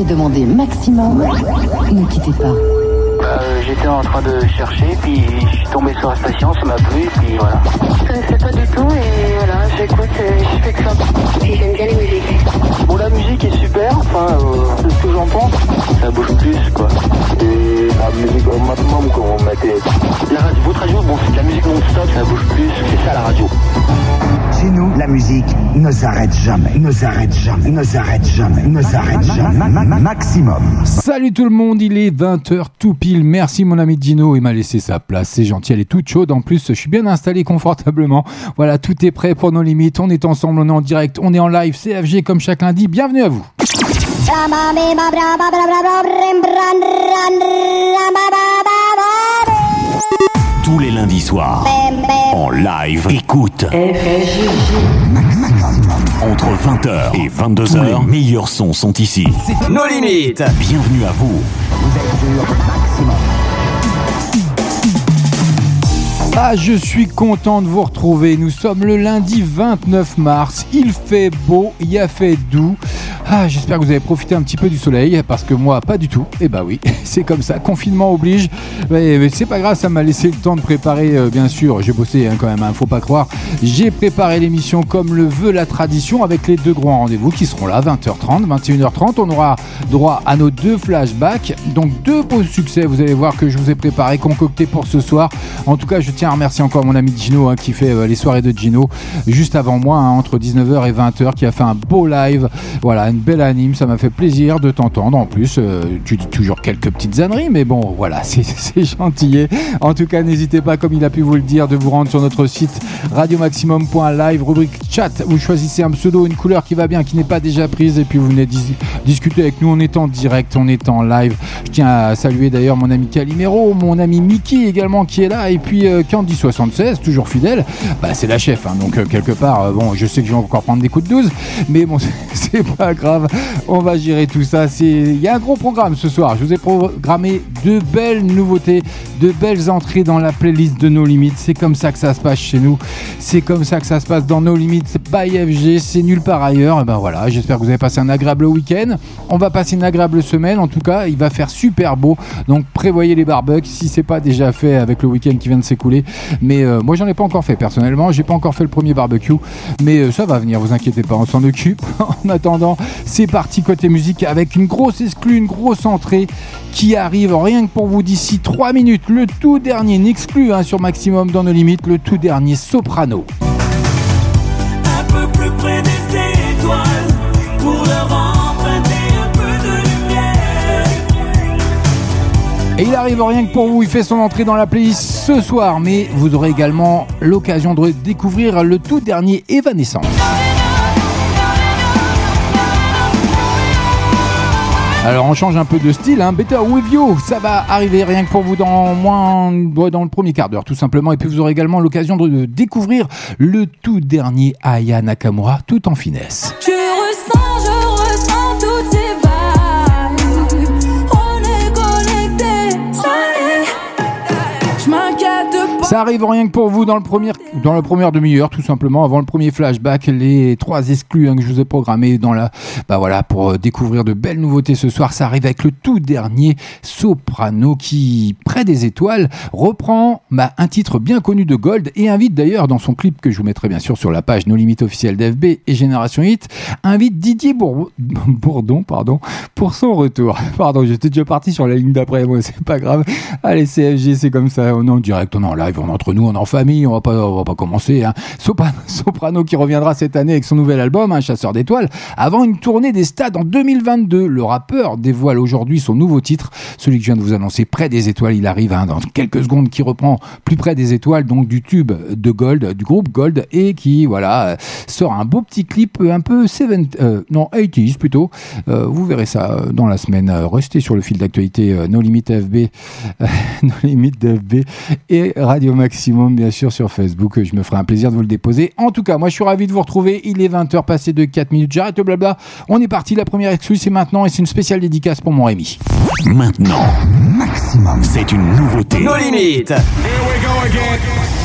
ai demandé maximum. Ne quittez pas. Euh, J'étais en train de chercher, puis je suis tombé sur la station, ça m'a plu, puis voilà. Je connaissais pas du tout et voilà, j'écoute je fais que ça. Puis j'aime bien les musiques. Bon, la musique est super, enfin, euh, c'est ce que j'en pense. Ça bouge plus, quoi. Et la musique au maximum, quand on mettait. La radio, votre radio, bon, c'est de la musique non-stop, ça bouge plus, c'est ça la radio. Chez nous, la musique ne s'arrête jamais, ne s'arrête jamais, ne s'arrête jamais, ne s'arrête jamais. Ma- ma- ma- Maximum. Salut tout le monde, il est 20h tout pile. Merci mon ami Dino, il m'a laissé sa place. C'est gentil, elle est toute chaude. En plus, je suis bien installé confortablement. Voilà, tout est prêt pour nos limites. On est ensemble, on est en direct, on est en live. CFG comme chaque lundi. Bienvenue à vous. Tous les lundis soirs, en live, écoute. Entre 20h et 22h, les meilleurs sons sont ici. Nos limites. Bienvenue à vous. Ah, je suis content de vous retrouver. Nous sommes le lundi 29 mars. Il fait beau, il a fait doux. Ah, j'espère que vous avez profité un petit peu du soleil parce que moi, pas du tout. Et bah oui, c'est comme ça. Confinement oblige. Mais, mais c'est pas grave, ça m'a laissé le temps de préparer, euh, bien sûr. J'ai bossé hein, quand même, hein, faut pas croire. J'ai préparé l'émission comme le veut la tradition avec les deux grands rendez-vous qui seront là, 20h30, 21h30. On aura droit à nos deux flashbacks. Donc deux beaux succès, vous allez voir que je vous ai préparé, concocté pour ce soir. En tout cas, je tiens à remercier encore mon ami Gino hein, qui fait euh, les soirées de Gino juste avant moi, hein, entre 19h et 20h, qui a fait un beau live. Voilà, une belle anime, ça m'a fait plaisir de t'entendre. En plus, euh, tu dis toujours quelques petites âneries, mais bon, voilà, c'est- c'est gentil. En tout cas, n'hésitez pas, comme il a pu vous le dire, de vous rendre sur notre site radiomaximum.live, rubrique chat. Vous choisissez un pseudo, une couleur qui va bien, qui n'est pas déjà prise, et puis vous venez dis- discuter avec nous. On est en direct, on est en live. Je tiens à saluer d'ailleurs mon ami Calimero, mon ami Mickey également qui est là, et puis euh, Candy76, toujours fidèle. Bah, c'est la chef, hein, donc euh, quelque part, euh, bon, je sais que je vais encore prendre des coups de 12, mais bon, c'est pas grave. On va gérer tout ça. Il y a un gros programme ce soir. Je vous ai programmé de belles nouveautés, de belles entrées dans la playlist de nos limites. C'est comme ça que ça se passe chez nous. C'est comme ça que ça se passe dans nos limites by FG. C'est nulle part ailleurs. Et ben voilà. J'espère que vous avez passé un agréable week-end. On va passer une agréable semaine. En tout cas, il va faire super beau. Donc prévoyez les barbecues si c'est pas déjà fait avec le week-end qui vient de s'écouler. Mais euh, moi, j'en ai pas encore fait personnellement. J'ai pas encore fait le premier barbecue, mais euh, ça va venir. Vous inquiétez pas, on s'en occupe. en attendant, c'est parti côté musique avec une grosse exclue, une grosse entrée qui arrive rien que pour vous d'ici 3 minutes. Le tout dernier, n'exclut hein, sur Maximum dans nos limites, le tout dernier Soprano. Il arrive rien que pour vous, il fait son entrée dans la playlist ce soir, mais vous aurez également l'occasion de découvrir le tout dernier Evanescence. Alors on change un peu de style, hein. Better With You, ça va arriver rien que pour vous dans moins dans le premier quart d'heure tout simplement. Et puis vous aurez également l'occasion de, découvrir le tout dernier Aya Nakamura tout en finesse. Ressens Ça arrive rien que pour vous dans le premier, dans la première demi-heure, tout simplement, avant le premier flashback, les trois exclus hein, que je vous ai programmés dans la, bah voilà, pour euh, découvrir de belles nouveautés ce soir. Ça arrive avec le tout dernier Soprano qui, près des étoiles, reprend bah, un titre bien connu de Gold et invite d'ailleurs dans son clip que je vous mettrai bien sûr sur la page No Limites officielle d'FB et Génération Hit, invite Didier Bour- Bourdon, pardon, pour son retour. Pardon, j'étais déjà parti sur la ligne d'après, moi, c'est pas grave. Allez, CFG, c'est comme ça, on est en direct, on est en live, entre nous, on est en famille, on va pas, on va pas commencer. Hein. Soprano, qui reviendra cette année avec son nouvel album, un Chasseur d'étoiles, avant une tournée des stades en 2022. Le rappeur dévoile aujourd'hui son nouveau titre, celui que je viens de vous annoncer, Près des étoiles. Il arrive hein, dans quelques secondes, qui reprend Plus près des étoiles, donc du tube de Gold, du groupe Gold, et qui, voilà, sort un beau petit clip un peu 70, euh, non, 80s plutôt. Euh, vous verrez ça euh, dans la semaine. Restez sur le fil d'actualité No Limit FB, No Limit FB et Radio Maximum, bien sûr, sur Facebook. Je me ferai un plaisir de vous le déposer. En tout cas, moi, je suis ravi de vous retrouver. Il est 20h, passé de 4 minutes. J'arrête le blabla. On est parti. La première exclue, c'est maintenant et c'est une spéciale dédicace pour mon Rémi. Maintenant, c'est une nouveauté. Nos limites. potentiel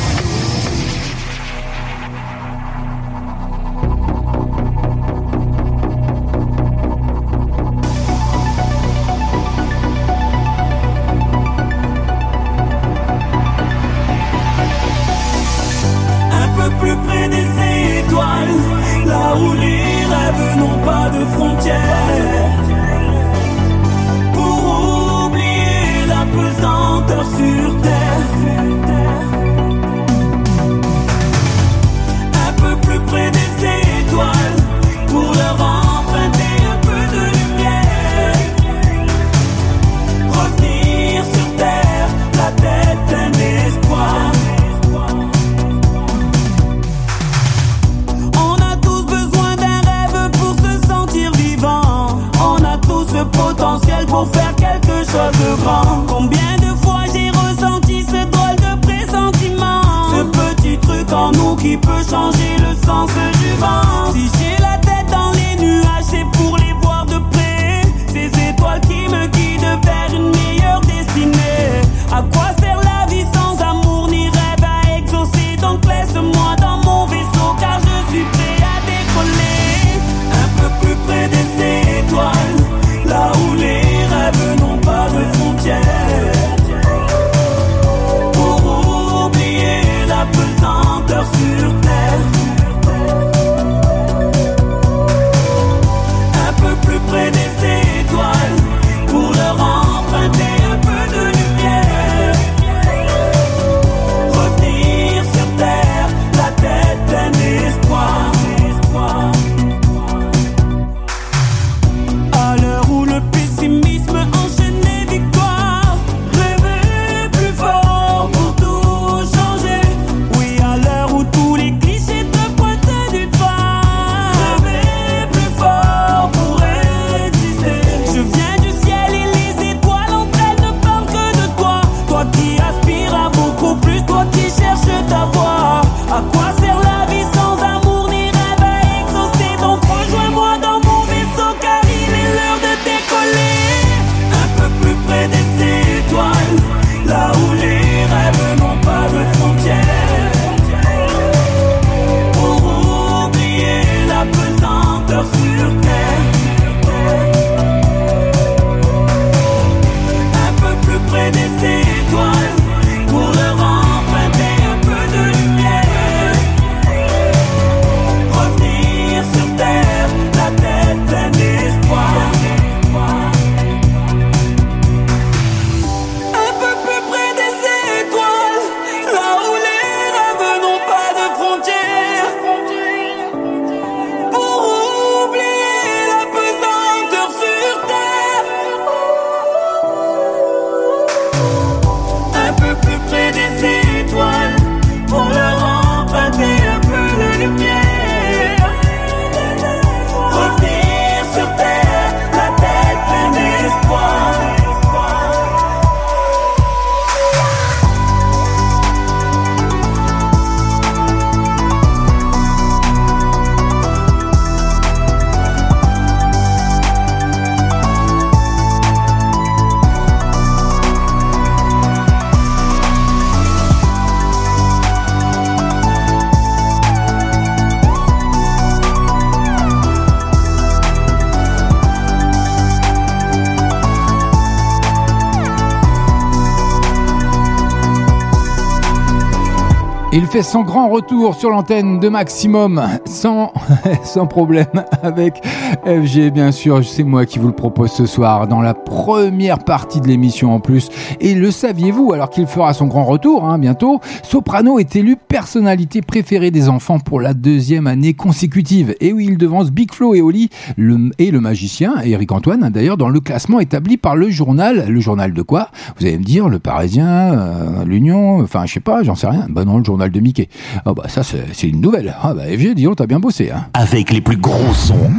son grand retour sur l'antenne de Maximum sans, sans problème avec FG bien sûr. C'est moi qui vous le propose ce soir dans la première partie de l'émission en plus. Et le saviez-vous alors qu'il fera son grand retour hein, bientôt Soprano est élu personnalité préférée des enfants pour la deuxième année consécutive. Et oui, il devance Big Flo et Oli le, et le magicien Eric Antoine d'ailleurs dans le classement établi par le journal. Le journal de quoi? Vous allez me dire le Parisien, euh, l'Union, enfin je sais pas, j'en sais rien. Bah non, le journal de Mickey. Ah bah ça c'est une nouvelle. Ah bah FG, dis t'as bien bossé. Hein. Avec les plus gros sons.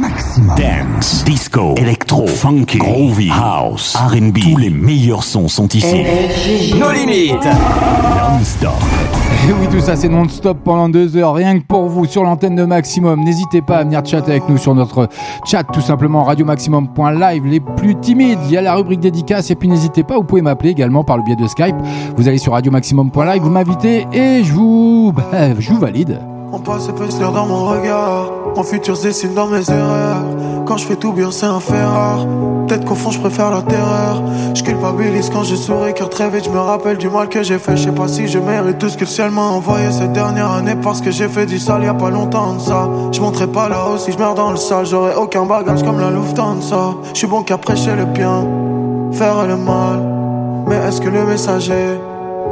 Dance, disco, électro, funky, groovy, house, R&B. Tous les meilleurs sons sont ici. Nos limites. Non-stop. Et oui, tout ça c'est non-stop pendant deux heures, rien que pour vous sur l'antenne de Maximum. N'hésitez pas à venir chatter avec nous sur notre chat, tout simplement radiomaximum.live. Les plus timides, il y a la rubrique dédicace et puis n'hésitez pas, vous pouvez m'appeler également par le biais de Skype. Vous allez sur radiomaximum.live, vous m'invitez et je vous, bah, je vous valide. On passe épaisse l'air dans mon regard. Mon futur se dessine dans mes erreurs. Quand je fais tout bien, c'est un fait rare. Peut-être qu'au fond, je préfère la terreur. Je culpabilise quand je souris, car très vite, je me rappelle du mal que j'ai fait. Je sais pas si je mérite tout ce que le ciel m'a envoyé cette dernière année. Parce que j'ai fait du sale y a pas longtemps de ça. Je monterai pas là-haut si je meurs dans le sale. J'aurai aucun bagage comme la Lufthansa. Je suis bon qu'à prêcher le bien, faire le mal. Mais est-ce que le messager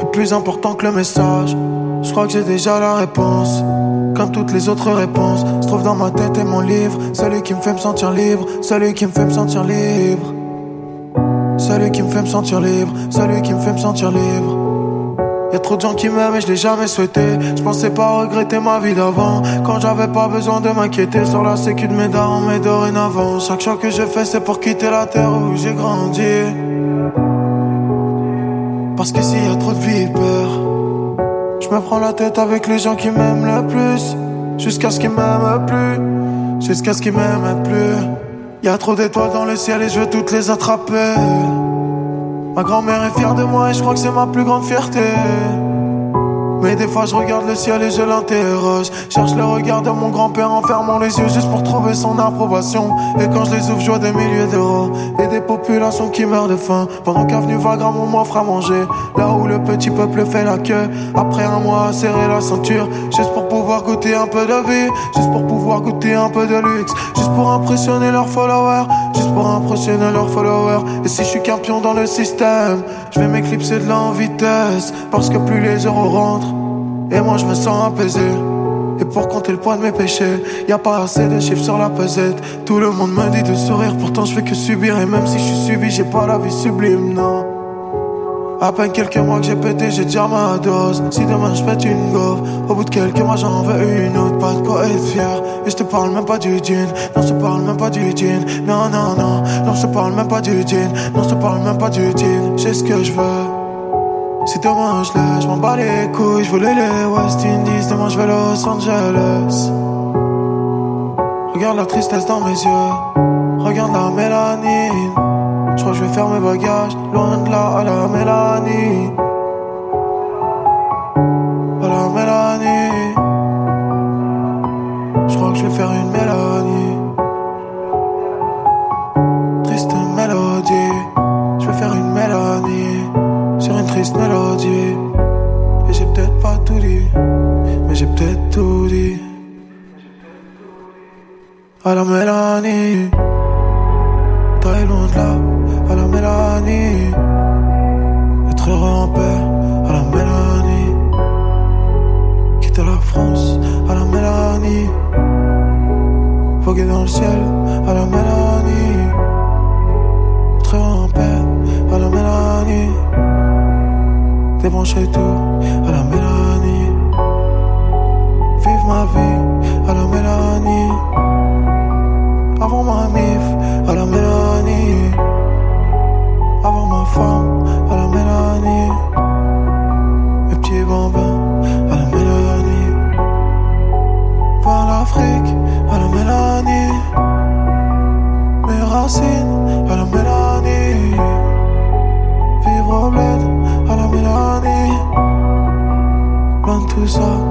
est plus important que le message? Je crois que j'ai déjà la réponse. Comme toutes les autres réponses, se trouve dans ma tête et mon livre. Celui qui me fait me sentir libre, celui qui me fait me sentir libre. Celui qui me fait me sentir libre, celui qui me fait me sentir libre. Y'a trop de gens qui m'aiment et je l'ai jamais souhaité. Je pensais pas regretter ma vie d'avant. Quand j'avais pas besoin de m'inquiéter sur la sécu de mes darons, mais dorénavant. Chaque choix que je fais, c'est pour quitter la terre où j'ai grandi. Parce qu'ici y a trop de vipères. Je me prends la tête avec les gens qui m'aiment le plus. Jusqu'à ce qu'ils m'aiment plus. Jusqu'à ce qu'ils m'aiment plus. Y a trop d'étoiles dans le ciel et je veux toutes les attraper. Ma grand-mère est fière de moi et je crois que c'est ma plus grande fierté. Mais des fois je regarde le ciel et je l'interroge. Cherche le regard de mon grand-père en fermant les yeux juste pour trouver son approbation. Et quand je les ouvre je vois des milliers d'euros Et des populations qui meurent de faim. Pendant qu'avenue Vagram on m'offre à manger. Là où le petit peuple fait la queue. Après un mois serrer la ceinture. Juste pour pouvoir goûter un peu de vie. Juste pour pouvoir goûter un peu de luxe. Juste pour impressionner leurs followers. Juste pour impressionner leurs followers. Et si je suis qu'un pion dans le système Je vais m'éclipser de la vitesse Parce que plus les euros rentrent et moi je me sens apaisé. Et pour compter le poids de mes péchés, y a pas assez de chiffres sur la pesette. Tout le monde me dit de sourire, pourtant je fais que subir. Et même si je suis suivi, j'ai pas la vie sublime, non. À peine quelques mois que j'ai pété, j'ai déjà ma dose. Si demain je pète une gauve, au bout de quelques mois j'en veux une autre. Pas de quoi être fier. Et je te parle même pas du jean. Non, je te parle même pas du jean. Non, non, non. Non, je te parle même pas du jean. Non, je te parle même pas du jean. J'ai ce que je veux. Demain je l'ai, je m'en bats les couilles, je voulais les West Indies, demain je vais Los Angeles. Regarde la tristesse dans mes yeux, regarde la mélanine. Je crois que je vais faire mes bagages, loin de là à la mélanine. À la mélanie. Je crois que je vais faire une mélanie. Triste triste mélodie. Et j'ai peut-être pas tout dit, mais j'ai peut-être tout dit. À la Mélanie, très loin de là, à la Mélanie. Être heureux en paix, à la Mélanie. Quitter la France, à la Mélanie. Voguer dans le ciel, à la Mélanie. Débrancher tout à la mélanie. Vive ma vie à la mélanie. Avant ma mif à la mélanie. Avant ma femme à la mélanie. Mes petits bambins à la mélanie. Voir l'Afrique à la mélanie. Mes racines à la mélanie. Loin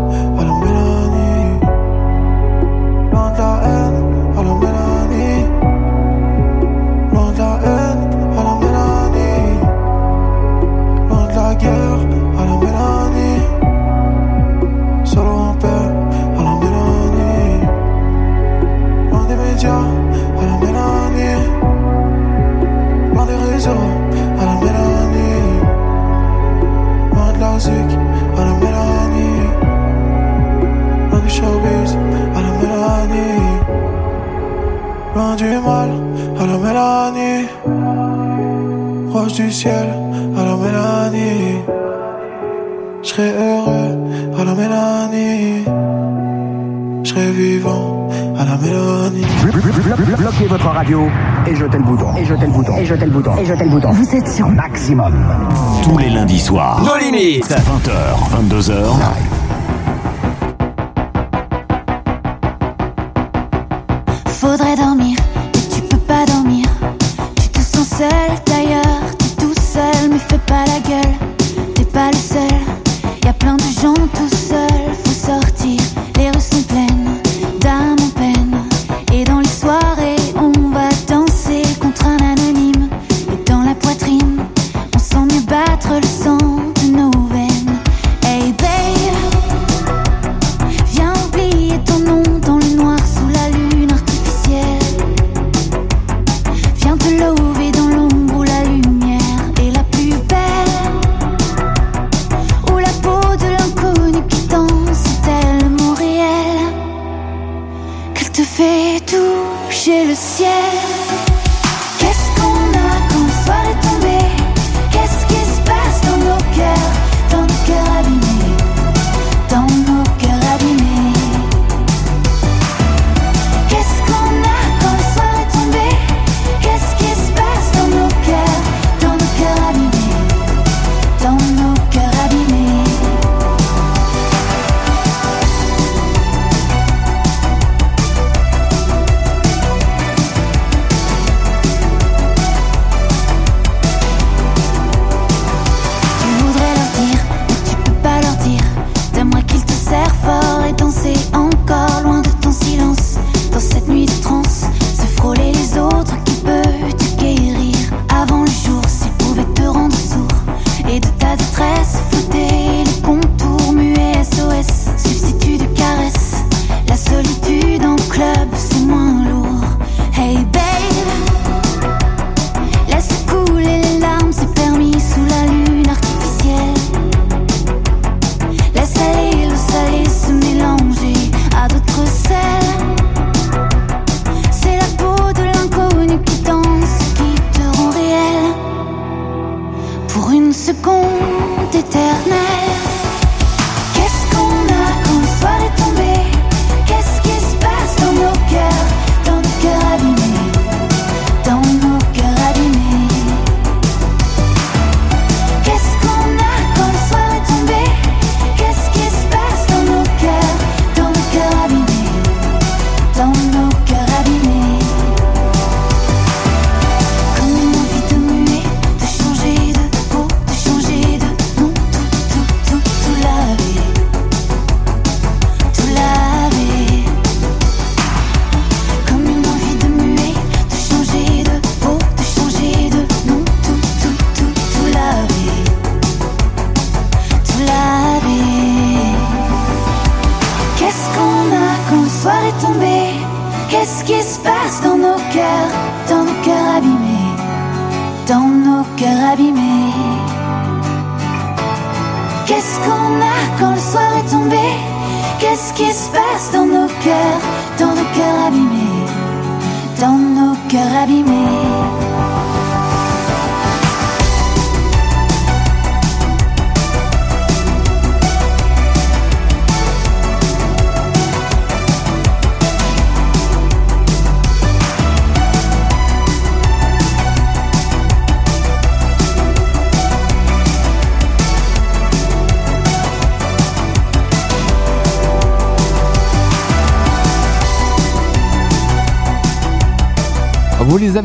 Loin du mal, à la mélanie. Proche du ciel, à la mélanie. Je serai heureux, à la mélanie. Je serai vivant, à la mélanie. Bloquez votre radio et jetez le bouton. Et jetez le bouton. Et jetez le bouton. Et jetez le bouton. Vous êtes sur maximum. Tous les lundis soirs. Nos limites. 20h, 22h. Faudrait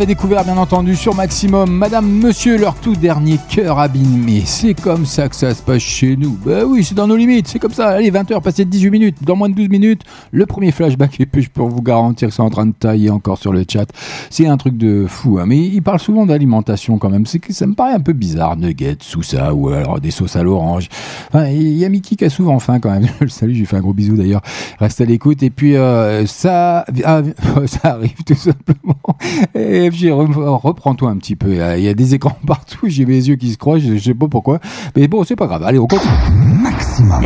Découverts bien entendu sur Maximum. Madame, monsieur, leur tout dernier cœur abîmé. C'est comme ça que ça se passe chez nous. Bah oui, c'est dans nos limites, c'est comme ça. Allez, 20h, passé de 18 minutes. Dans moins de 12 minutes, le premier flashback. Et puis je peux vous garantir que c'est en train de tailler encore sur le chat. C'est un truc de fou. hein. Mais il parle souvent d'alimentation quand même. C'est que ça me paraît un peu bizarre. Nuggets, sous ça, ou alors des sauces à l'orange. Enfin, il y a Mickey qui a souvent faim quand même. Je le salue, je lui fais un gros bisou d'ailleurs. Reste à l'écoute. Et puis euh, ça, ah, ça arrive tout simplement. Et FG, re- reprends-toi un petit peu. Il y a des écrans partout, j'ai mes yeux qui se croisent, je sais pas pourquoi. Mais bon, c'est pas grave. Allez, on continue. Maximum.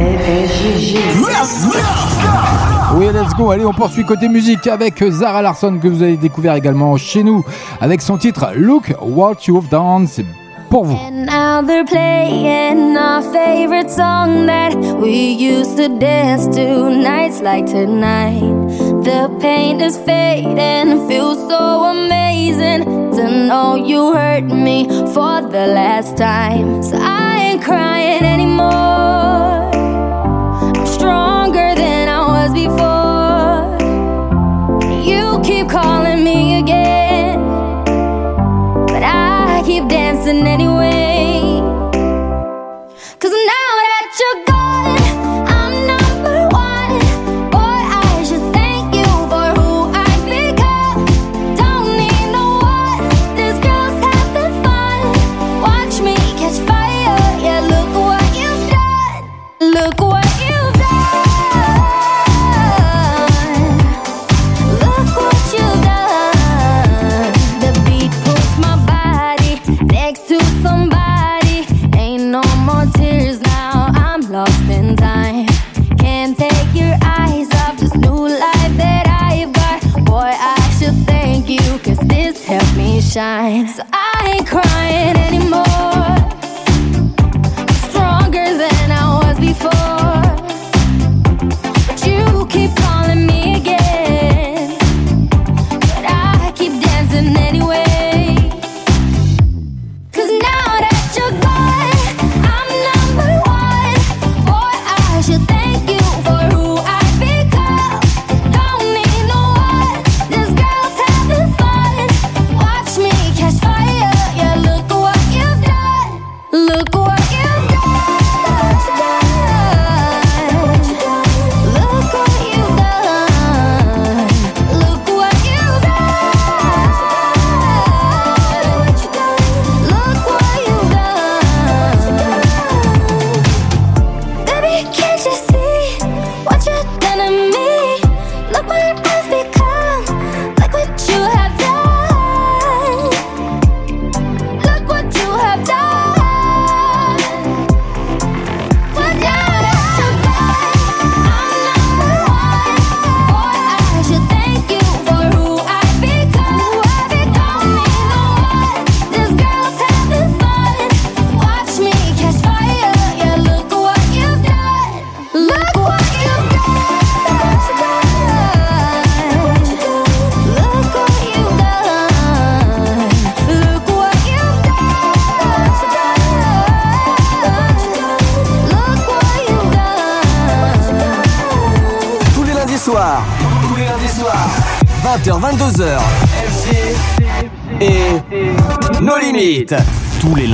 Oui, let's go. Allez, on poursuit côté musique avec Zara Larson que vous avez découvert également chez nous avec son titre Look What You've Done. C'est pour vous. And now they're playing our favorite song that we used to dance to nights like tonight. The pain is fading, feels so amazing to know you hurt me for the last time. So I ain't crying anymore. I'm stronger than I was before. You keep calling me again. But I keep dancing anyway. Shine. So I ain't crying anymore.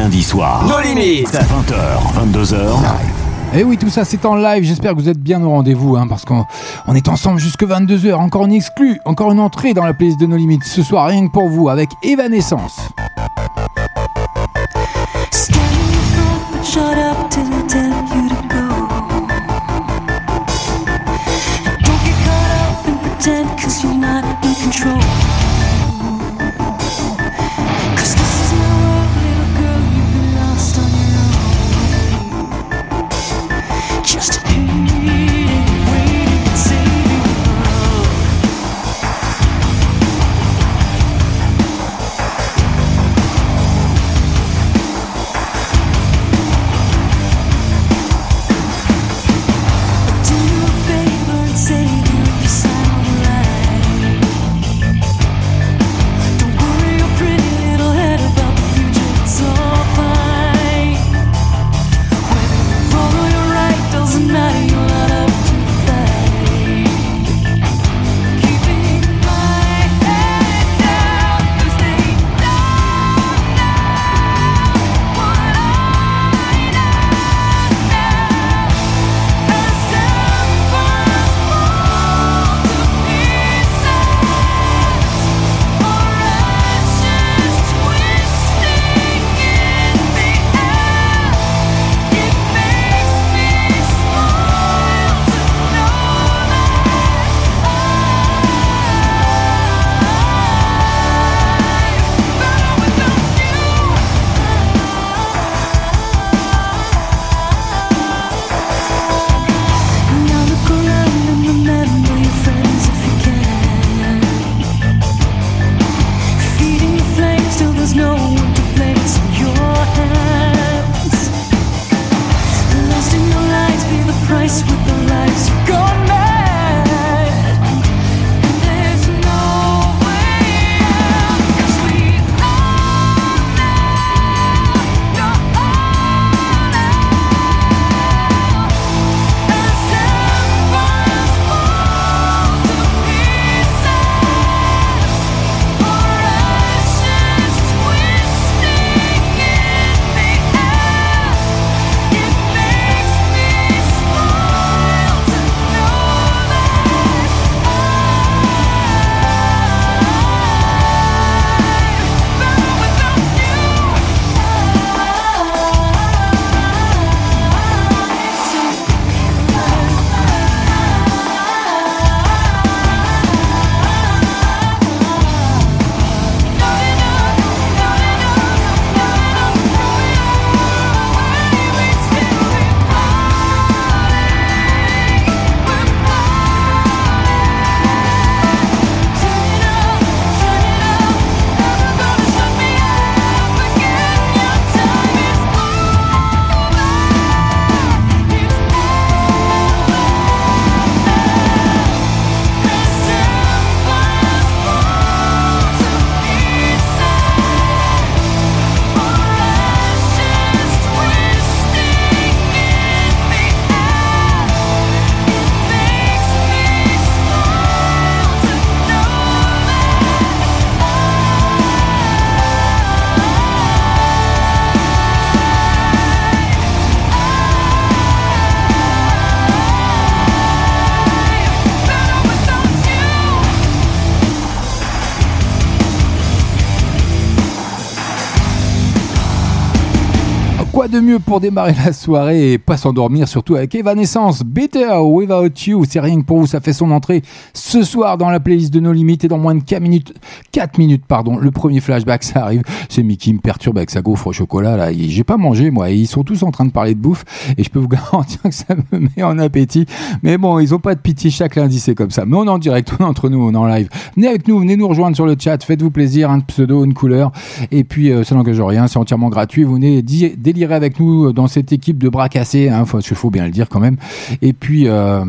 Lundis soirs. Nos limites. 20h, 22h. Et Eh oui, tout ça c'est en live. J'espère que vous êtes bien au rendez-vous, hein, parce qu'on on est ensemble jusque 22h. Encore une exclue, encore une entrée dans la playlist de nos limites. Ce soir, rien que pour vous, avec Evanescence. Pour démarrer la soirée et pas s'endormir, surtout avec Evanescence Better Without You. C'est rien que pour vous, ça fait son entrée ce soir dans la playlist de nos limites et dans moins de 4 minutes, 4 minutes, pardon, le premier flashback, ça arrive. C'est Mickey me perturbe avec sa gaufre au chocolat, là. J'ai pas mangé, moi. Ils sont tous en train de parler de bouffe et je peux vous garantir que ça me met en appétit. Mais bon, ils ont pas de pitié chaque lundi, c'est comme ça. Mais on est en direct, on est entre nous, on est en live. Venez avec nous, venez nous rejoindre sur le chat, faites-vous plaisir, un pseudo, une couleur. Et puis, euh, ça n'engage rien, c'est entièrement gratuit. Vous venez délirer avec nous dans cette équipe de bras cassés, hein, faut, faut bien le dire quand même. Et puis, euh,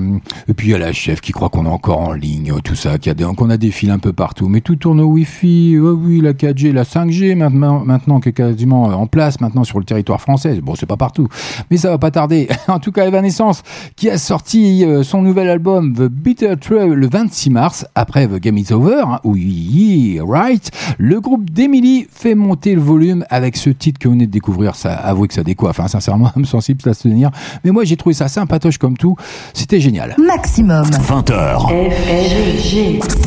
et puis il y a la chef qui croit qu'on est encore en ligne, tout ça, qu'on a des fils un peu partout. Mais tout tourne au Wi-Fi, oh oui, la 4G, la 5G maintenant, maintenant qui est quasiment en place maintenant sur le territoire français. Bon, c'est pas partout, mais ça va pas tarder. en tout cas, Evanescence qui a sorti euh, son nouvel album The Bitter Trail le 26 mars après The Game Is Over, hein, oui, right. Le groupe d'Emily fait monter le volume avec ce titre que vous venez de découvrir. Ça, avouez que ça décoiffe. Hein, sincèrement, me sensible à se tenir. Mais moi, j'ai trouvé ça sympatoche comme tout. C'était génial. Maximum. 20h.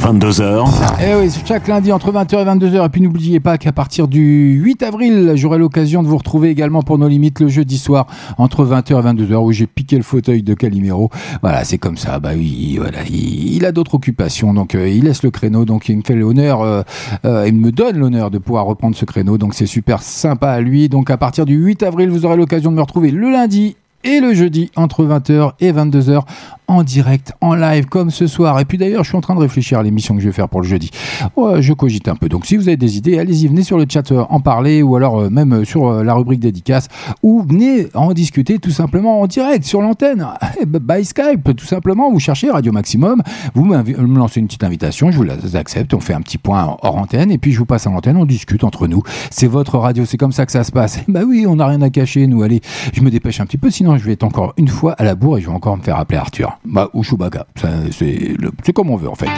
22h. Eh oui, chaque lundi entre 20h et 22h. Et puis n'oubliez pas qu'à partir du 8 avril, j'aurai l'occasion de vous retrouver également pour nos limites le jeudi soir entre 20h et 22h où j'ai piqué le fauteuil de Calimero. Voilà, c'est comme ça. Bah oui, voilà, il, a d'autres occupations, donc euh, il laisse le créneau. Donc il me fait l'honneur, euh, euh, il me donne l'honneur de pouvoir reprendre ce créneau. Donc c'est super sympa à lui. Donc à partir du 8 avril, vous aurez l'occasion de me retrouver le lundi et le jeudi entre 20h et 22h en direct, en live, comme ce soir. Et puis d'ailleurs, je suis en train de réfléchir à l'émission que je vais faire pour le jeudi. je cogite un peu. Donc si vous avez des idées, allez-y, venez sur le chat euh, en parler, ou alors euh, même euh, sur la rubrique dédicace, ou venez en discuter tout simplement en direct sur l'antenne, by Skype, tout simplement. Vous cherchez Radio Maximum, vous me lancez une petite invitation, je vous la accepte, on fait un petit point hors antenne, et puis je vous passe à l'antenne, on discute entre nous. C'est votre radio, c'est comme ça que ça se passe. Bah oui, on n'a rien à cacher, nous. Allez, je me dépêche un petit peu, sinon je vais être encore une fois à la bourre et je vais encore me faire appeler Arthur. Bah, ou Chewbacca. C'est comme on veut en fait.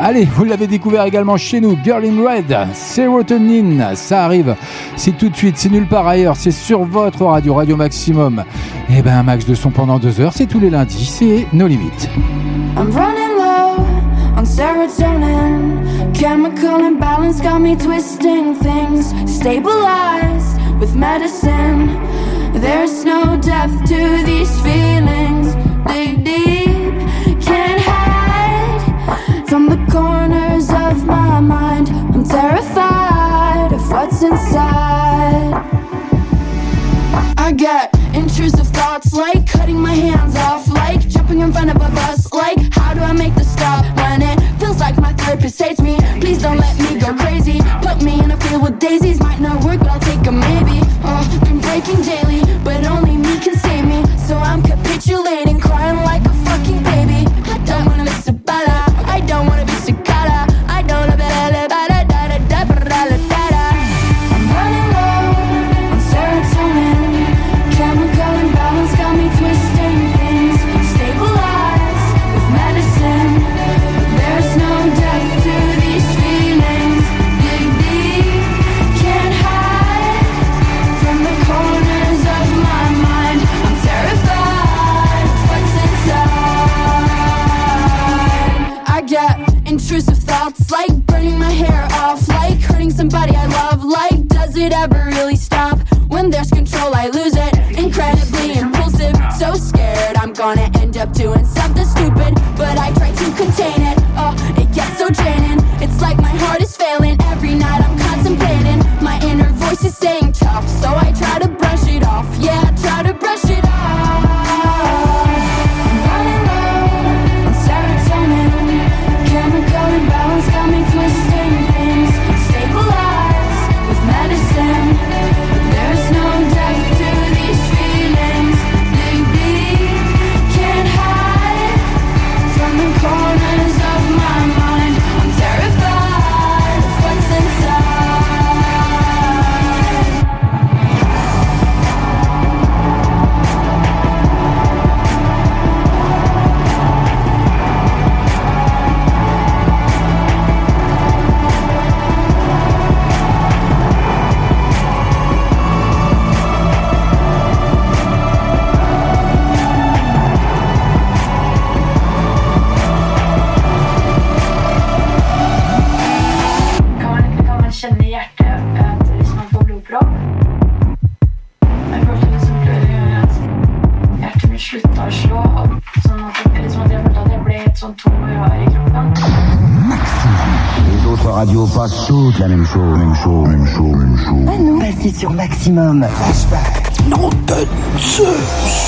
Allez, vous l'avez découvert également chez nous, Girl in Red, Serotonin, ça arrive, c'est tout de suite, c'est nulle part ailleurs, c'est sur votre radio, Radio Maximum. Et eh ben un max de son pendant deux heures, c'est tous les lundis, c'est nos limites. I'm running low on serotonin, chemical imbalance got me twisting things, stabilized with medicine. There's no depth to these feelings. Dig deep, can't hide from the corners of my mind. I'm terrified of what's inside. I get intrusive thoughts like cutting my hands off, like jumping in front of a bus. Like, how do I make the stop when it feels like my therapist hates me? Please don't let me go crazy. Put me in a field with daisies, might not work, but I'll take a maybe. Oh, been breaking daily, but only me can save me. So I'm capitulating, crying like a fucking baby. It ever really stop? When there's control, I lose it. Incredibly impulsive, so scared I'm gonna end up doing something stupid. But I try to contain it. Oh, it gets so draining. It's like my heart is failing. Every night I'm contemplating. My inner voice is saying tough, so I try to brush sur Maximum. Flashback. Nom de Zeus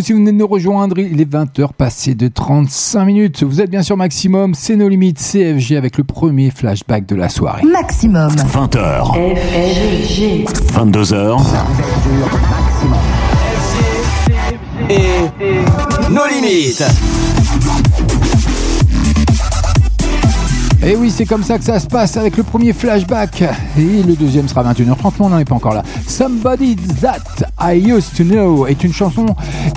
si vous venez de nous rejoindre, il est 20h passé de 35 minutes. Vous êtes bien sûr Maximum, c'est nos limites CFG avec le premier flashback de la soirée. Maximum. 20h. FFG. 22h. Et nos limites. Et oui, c'est comme ça que ça se passe avec le premier flashback. Et le deuxième sera 21h30, on n'en est pas encore là. Somebody That I Used to Know est une chanson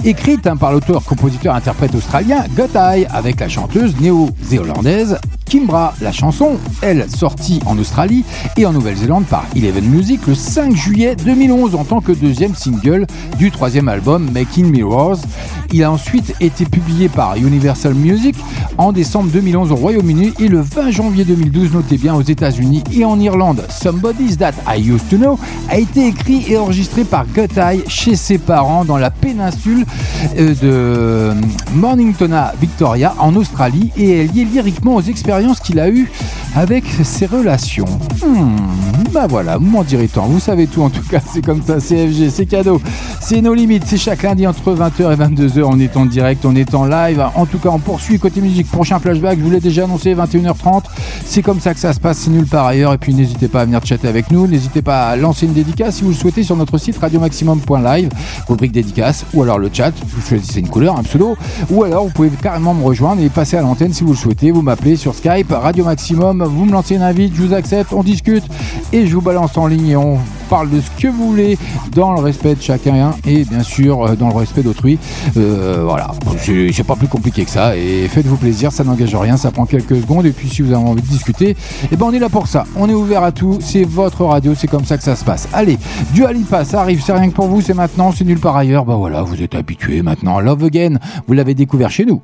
écrite hein, par l'auteur, compositeur, interprète australien Gotai avec la chanteuse néo-zélandaise Kimbra. La chanson, elle, sortie en Australie et en Nouvelle-Zélande par Eleven Music le 5 juillet 2011 en tant que deuxième single du troisième album Making Mirrors il a ensuite été publié par Universal Music en décembre 2011 au Royaume-Uni et le 20 janvier 2012, notez bien, aux États-Unis et en Irlande. Somebody's That I Used to Know a été écrit et enregistré par Gutai chez ses parents dans la péninsule euh, de Morningtona, Victoria, en Australie, et est lié lyriquement aux expériences qu'il a eues avec ses relations. Hmm, bah voilà, m'en direz tant. Vous savez tout en tout cas, c'est comme ça, CFG, c'est cadeau. C'est nos limites, c'est chaque lundi entre 20h et 22h. On est en direct, on est en live. En tout cas, on poursuit côté musique. Prochain flashback, je vous l'ai déjà annoncé, 21h30. C'est comme ça que ça se passe, c'est nulle part ailleurs. Et puis n'hésitez pas à venir chatter avec nous. N'hésitez pas à lancer une dédicace si vous le souhaitez sur notre site radiomaximum.live, rubrique dédicace, ou alors le chat. Vous choisissez une couleur, un pseudo. Ou alors vous pouvez carrément me rejoindre et passer à l'antenne si vous le souhaitez. Vous m'appelez sur Skype, Radio Maximum. Vous me lancez une invite, je vous accepte, on discute et je vous balance en ligne et on parle de ce que vous voulez dans le respect de chacun et bien sûr euh, dans le respect d'autrui. Euh, voilà, c'est pas plus compliqué que ça et faites-vous plaisir, ça n'engage rien, ça prend quelques secondes et puis si vous avez envie de discuter, et ben on est là pour ça. On est ouvert à tout, c'est votre radio, c'est comme ça que ça se passe. Allez, du Alipa, ça arrive, c'est rien que pour vous, c'est maintenant, c'est nulle part ailleurs. Bah voilà, vous êtes habitués maintenant. Love Again, vous l'avez découvert chez nous.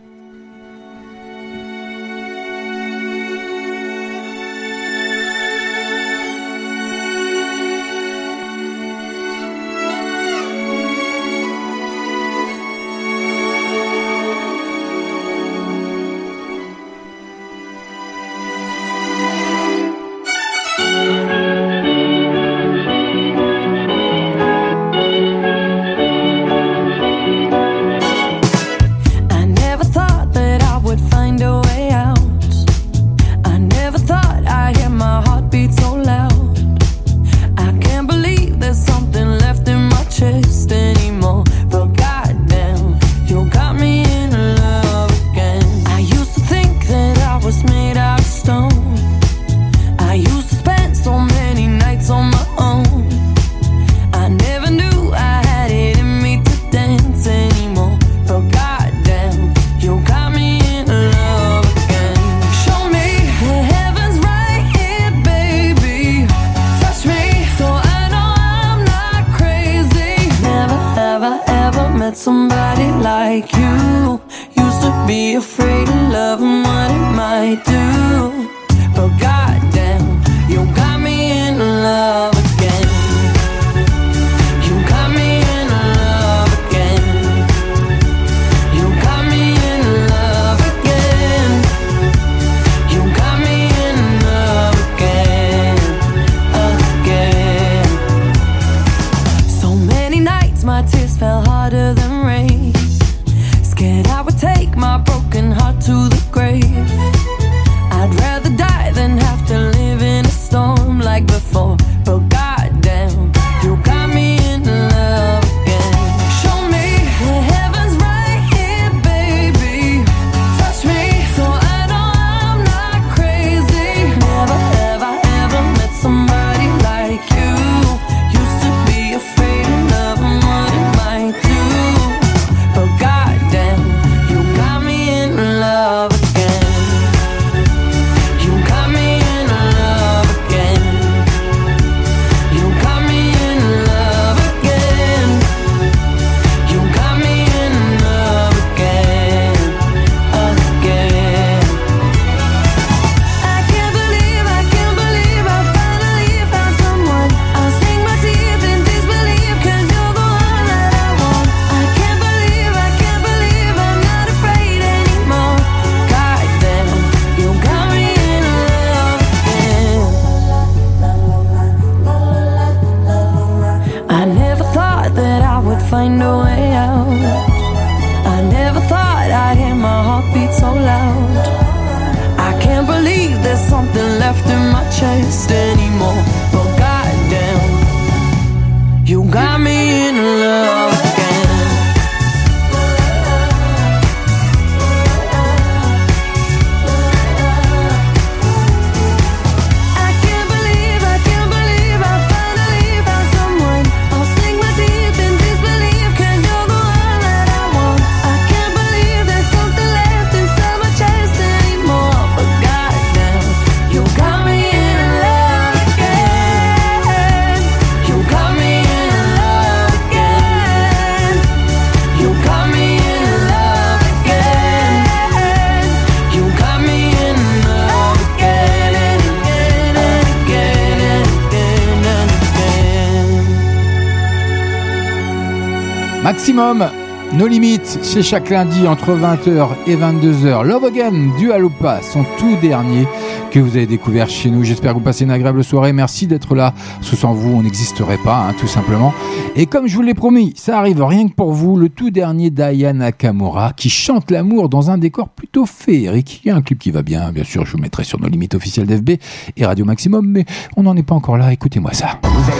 Nos limites, c'est chaque lundi entre 20h et 22h. Love Again du Aloupa, son tout dernier que vous avez découvert chez nous. J'espère que vous passez une agréable soirée. Merci d'être là. Sans vous, on n'existerait pas, hein, tout simplement. Et comme je vous l'ai promis, ça arrive rien que pour vous, le tout dernier d'Aya Nakamura qui chante l'amour dans un décor plutôt féerique. Il y a un clip qui va bien, bien sûr, je vous mettrai sur nos limites officielles d'FB et Radio Maximum, mais on n'en est pas encore là. Écoutez-moi ça. Vous êtes.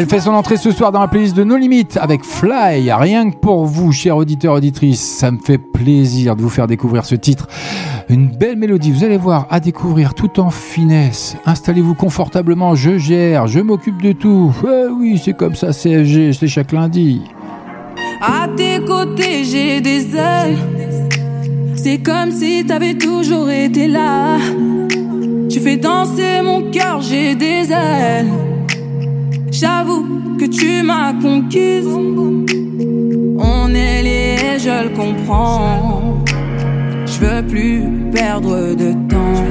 Elle fait son entrée ce soir dans la playlist de No Limites avec Fly. Rien que pour vous, chers auditeurs, auditrices, ça me fait plaisir de vous faire découvrir ce titre. Une belle mélodie, vous allez voir, à découvrir tout en finesse. Installez-vous confortablement, je gère, je m'occupe de tout. Ouais, oui, c'est comme ça, CFG, c'est chaque lundi. À tes côtés, j'ai des ailes. C'est comme si t'avais toujours été là. Tu fais danser mon cœur, j'ai des ailes. J'avoue que tu m'as conquise. On est liés, je le comprends. Je veux plus perdre de temps.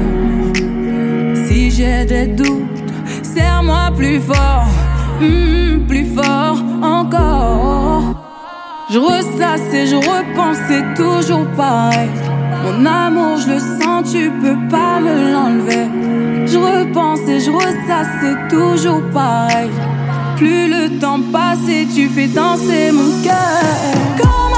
Si j'ai des doutes, serre-moi plus fort, hmm, plus fort encore. Je ressasse et je repense, c'est toujours pareil. Mon amour, je le sens, tu peux pas me l'enlever. Je repense et je ressasse, c'est toujours pareil. Plus le temps passe et tu fais danser mon cœur.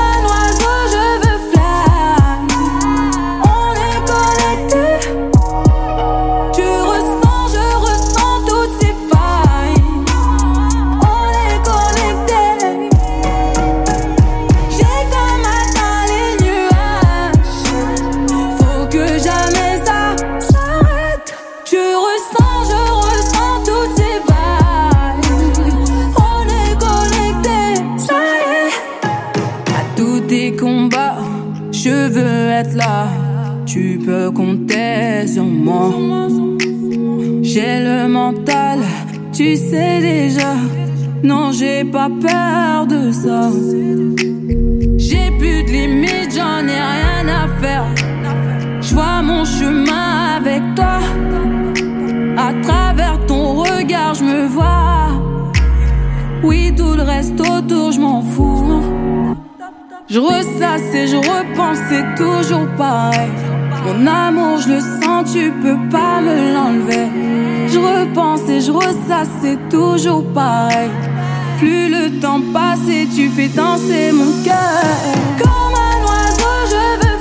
J'ai le mental, tu sais déjà. Non, j'ai pas peur de ça. J'ai plus de limites, j'en ai rien à faire. Je vois mon chemin avec toi. À travers ton regard, je me vois. Oui, tout le reste autour, je m'en fous. Je ressasse et je repense, c'est toujours pareil. Mon amour, je le sens, tu peux pas me l'enlever. Je repense je ressasse, c'est toujours pareil. Plus le temps passe et tu fais danser mon cœur. Comme un oiseau, je veux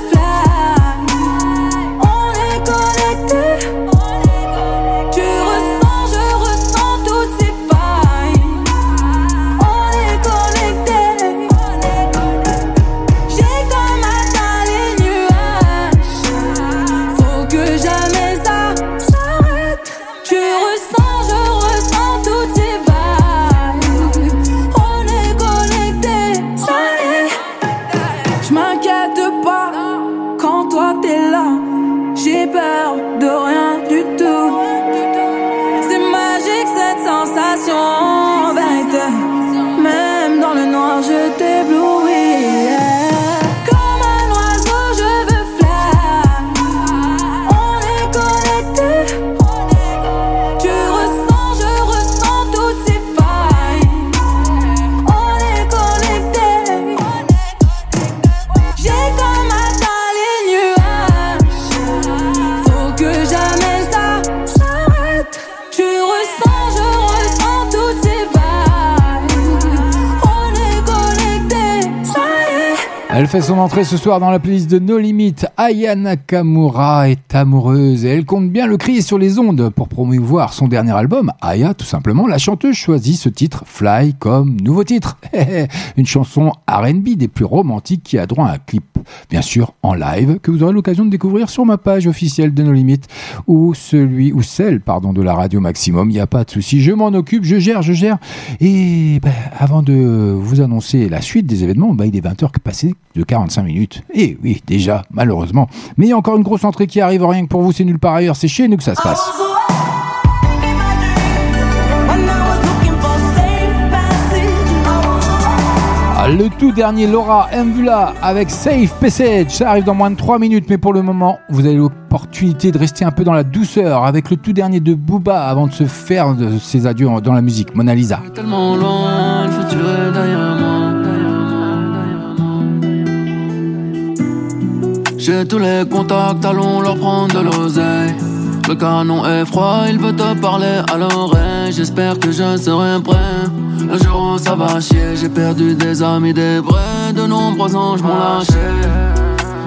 fait son entrée ce soir dans la playlist de No Limit. Aya Nakamura est amoureuse et elle compte bien le crier sur les ondes pour promouvoir son dernier album. Aya, tout simplement, la chanteuse choisit ce titre Fly comme nouveau titre. Une chanson R&B des plus romantiques qui a droit à un clip, bien sûr en live, que vous aurez l'occasion de découvrir sur ma page officielle de No Limit ou celui ou celle, pardon, de la radio Maximum. Il n'y a pas de souci, je m'en occupe, je gère, je gère. Et ben, avant de vous annoncer la suite des événements, ben, il est 20h passé de 45 minutes. Et oui, déjà, malheureusement. Mais il y a encore une grosse entrée qui arrive, rien que pour vous, c'est nulle part ailleurs, c'est chez nous que ça se passe. Le tout dernier Laura Mvula avec Safe Passage. Ça arrive dans moins de 3 minutes, mais pour le moment, vous avez l'opportunité de rester un peu dans la douceur avec le tout dernier de Booba avant de se faire ses adieux dans la musique. Mona Lisa. J'ai tous les contacts, allons leur prendre de l'oseille. Le canon est froid, il veut te parler à l'oreille. J'espère que je serai prêt. Le jour où ça va chier, j'ai perdu des amis, des vrais. De nombreux anges m'ont lâché.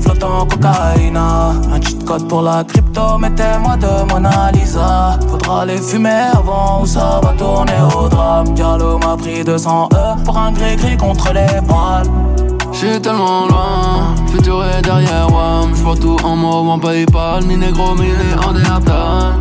flottant cocaïne. Un cheat code pour la crypto, mettez-moi de Mona Lisa. Faudra les fumer avant ou ça va tourner au drame. Diallo m'a pris 200 E pour un gris-gris contre les balles. J'suis tellement loin, futur est derrière moi. J'vois tout en mauve, en Paypal, mi négro, mi néandertal.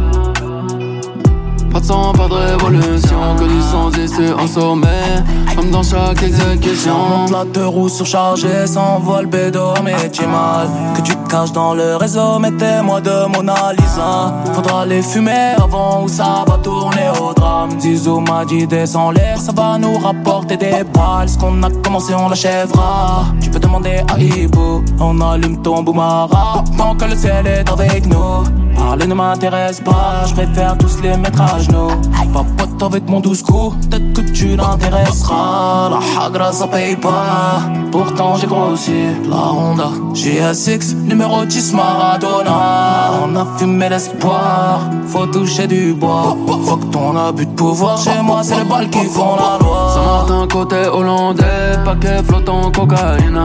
Pas de sang, pas de révolution, que du sang issu en sommet, comme dans chaque exécution. La deux roues surchargée, s'envole bédo, mais tu mal. Que tu caches dans le réseau, mettez-moi de Mona Lisa. Faudra les fumer avant ou ça va tourner au drame. Zizou m'a dit descends l'air, ça va nous rapporter des balles. Ce qu'on a commencé, on l'achèvera. Tu peux demander à Ibo, on allume ton boumara. Tant que le ciel est avec nous. Parler ne m'intéresse pas, je préfère tous les mettre à genoux. Pas pote avec mon douce coup, peut-être que tu l'intéresseras. La hagra ça paye pas, pourtant j'ai grossi. La Honda, GSX, numéro 10 Maradona. On a fumé l'espoir, faut toucher du bois. Faut que ton abus de pouvoir, chez moi c'est les balles qui font la loi. Saint-Martin côté hollandais, paquet flottant cocaïne.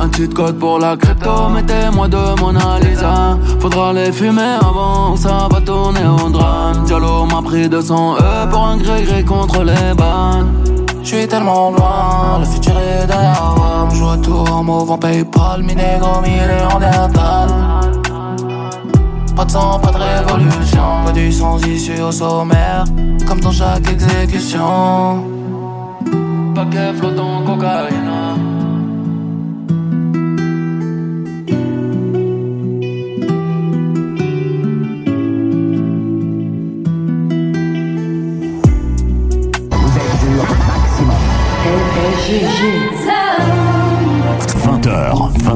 Un cheat code pour la crypto, mettez-moi de Mona Lisa. Faudra les fumer avant, ça va tourner au drame. Diallo m'a pris 200 E pour un gré-gré contre les bannes. Je suis tellement loin, le futur est derrière moi. Je en mauve en Paypal, mi négro, mi néandertal. Pas de sang, pas de révolution, pas du sang issu au sommaire, comme dans chaque exécution. Paquet flottant cocaïne.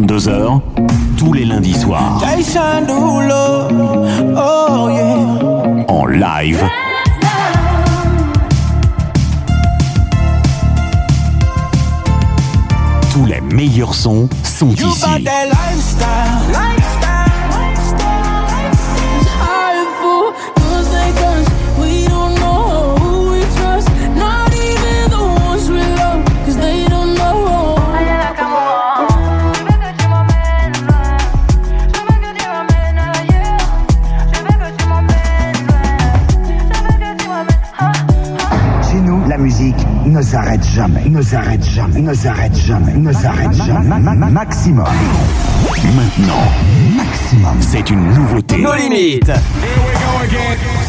22h, tous les lundis soirs, oh yeah. en live. Tous les meilleurs sons sont ici. Jamais, ne s'arrête jamais, ne s'arrête jamais, ne s'arrête jamais. Ma- ma- ma- Maximum. Maintenant, Maximum. c'est une nouveauté. Nos limites. I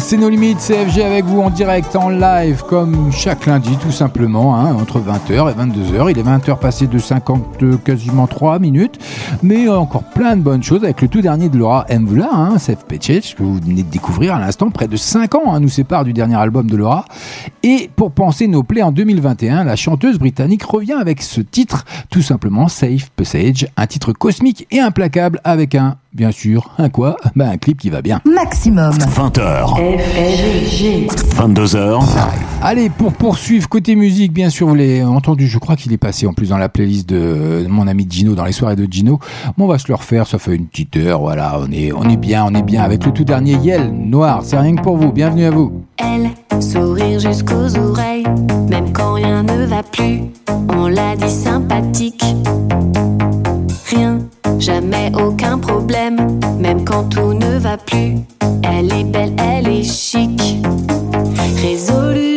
c'est nos limites, CFG avec vous en direct, en live, comme chaque lundi, tout simplement, hein, entre 20h et 22h. Il est 20h passé de 50, euh, quasiment 3 minutes, mais encore plein de bonnes choses avec le tout dernier de Laura Mvla, hein, Sef Pecic, que vous venez de découvrir à l'instant. Près de 5 ans hein, nous sépare du dernier album de Laura. Et pour penser nos plaies en 2021, la chanteuse britannique revient avec ce titre, tout simplement Safe Passage, un titre cosmique et implacable avec un, bien sûr, un quoi? Bah un clip qui va bien. Maximum. 20h. FG. 22h. Allez, pour poursuivre, côté musique, bien sûr, vous l'avez entendu, je crois qu'il est passé en plus dans la playlist de mon ami Gino, dans les soirées de Gino. Bon, on va se le refaire, ça fait une petite heure, voilà, on est, on est bien, on est bien avec le tout dernier Yel, Noir, c'est rien que pour vous, bienvenue à vous. Elle, sourire jusqu'aux oreilles, même quand rien ne va plus. On l'a dit sympathique. Rien, jamais aucun problème, même quand tout ne va plus. Elle est belle, elle est chic. Résolution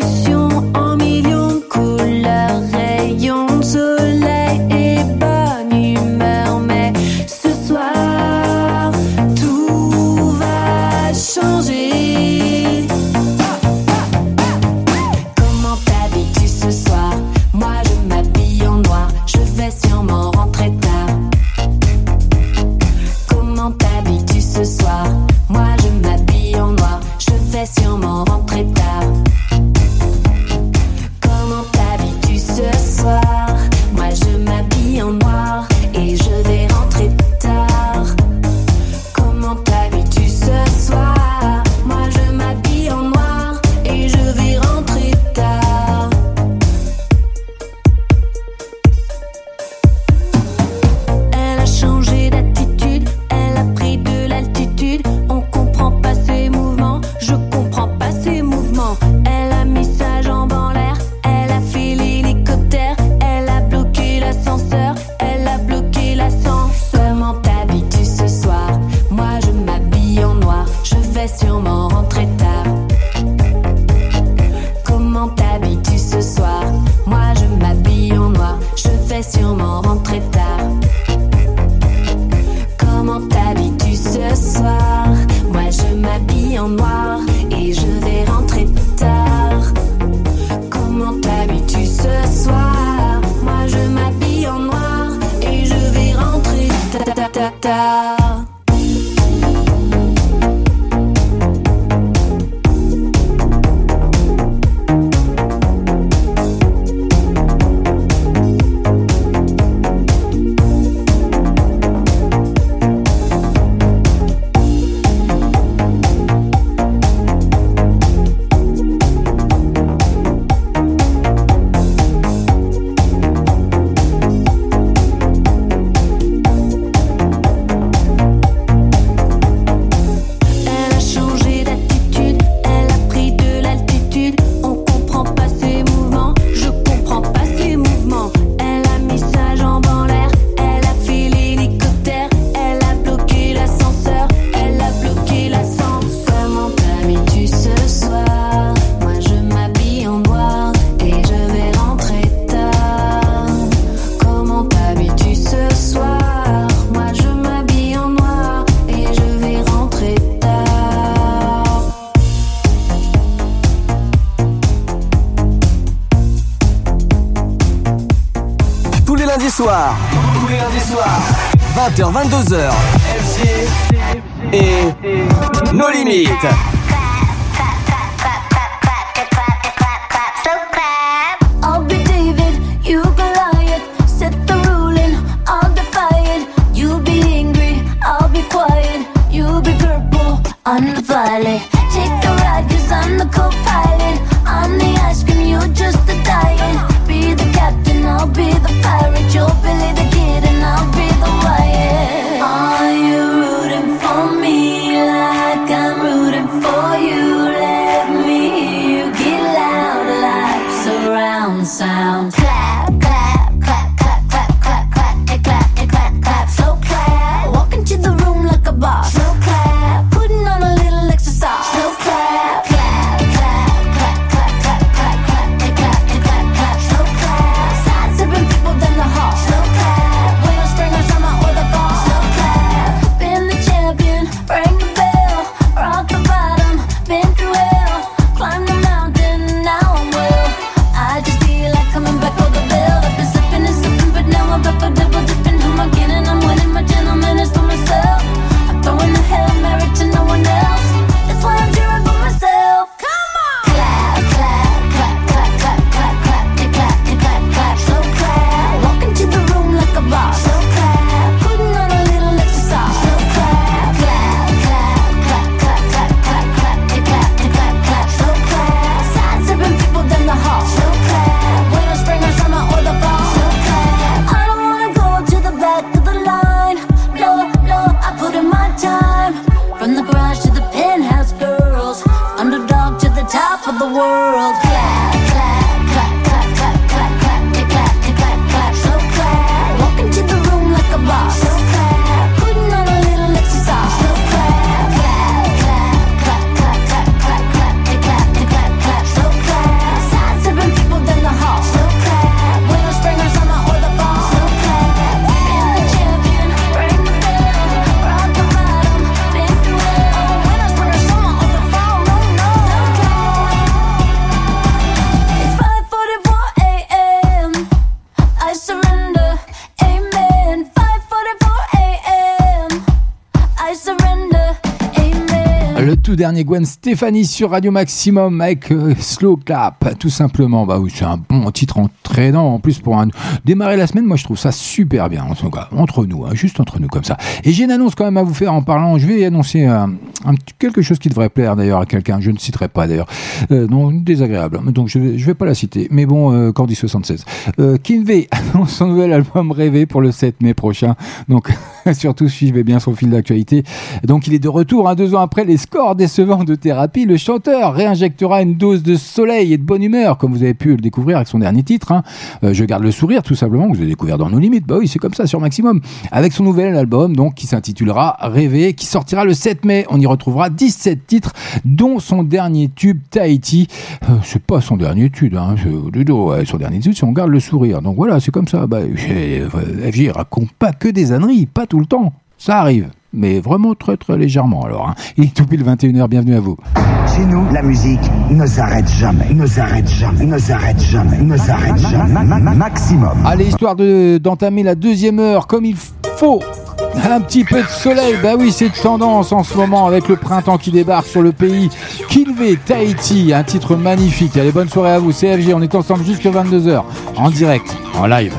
dernier Gwen Stéphanie sur Radio Maximum avec euh, Slow Clap, tout simplement. Bah c'est un bon titre entraînant. En plus, pour démarrer la semaine, moi je trouve ça super bien. En tout cas, entre nous, hein, juste entre nous comme ça. Et j'ai une annonce quand même à vous faire en parlant. Je vais annoncer quelque chose qui devrait plaire d'ailleurs à quelqu'un. Je ne citerai pas d'ailleurs. Euh, non, désagréable. Donc je vais, je vais pas la citer. Mais bon, euh, Cordy 76. Euh, Kinvey annonce son nouvel album Rêvé pour le 7 mai prochain. Donc surtout suivez bien son fil d'actualité. Donc il est de retour, hein, deux ans après les scores décevants de thérapie. Le chanteur réinjectera une dose de soleil et de bonne humeur, comme vous avez pu le découvrir avec son dernier titre. hein. Euh, Je garde le sourire, tout simplement, que vous avez découvert dans nos limites. Bah oui, c'est comme ça sur Maximum. Avec son nouvel album, donc qui s'intitulera Rêver, qui sortira le 7 mai. On y retrouvera 17 titres, dont son dernier tube Tahiti. Euh, c'est pas son dernier tube, hein, ouais, son dernier tube, c'est On garde le sourire. Donc voilà, c'est comme ça. Bah, euh, FJ raconte pas que des âneries, pas tout le temps. Ça arrive. Mais vraiment très très légèrement alors. hein. Il est tout pile 21h, bienvenue à vous. Chez nous, la musique ne s'arrête jamais, ne s'arrête jamais, ne s'arrête jamais, ne s'arrête jamais. Ma- ma- ma- Maximum. Allez, histoire de- d'entamer la deuxième heure comme il faut. Un petit peu de soleil, bah oui, c'est tendance en ce moment avec le printemps qui débarque sur le pays. Kilvé Tahiti, un titre magnifique. Allez, bonne soirée à vous, CFG. On est ensemble jusqu'à 22h en direct, en live.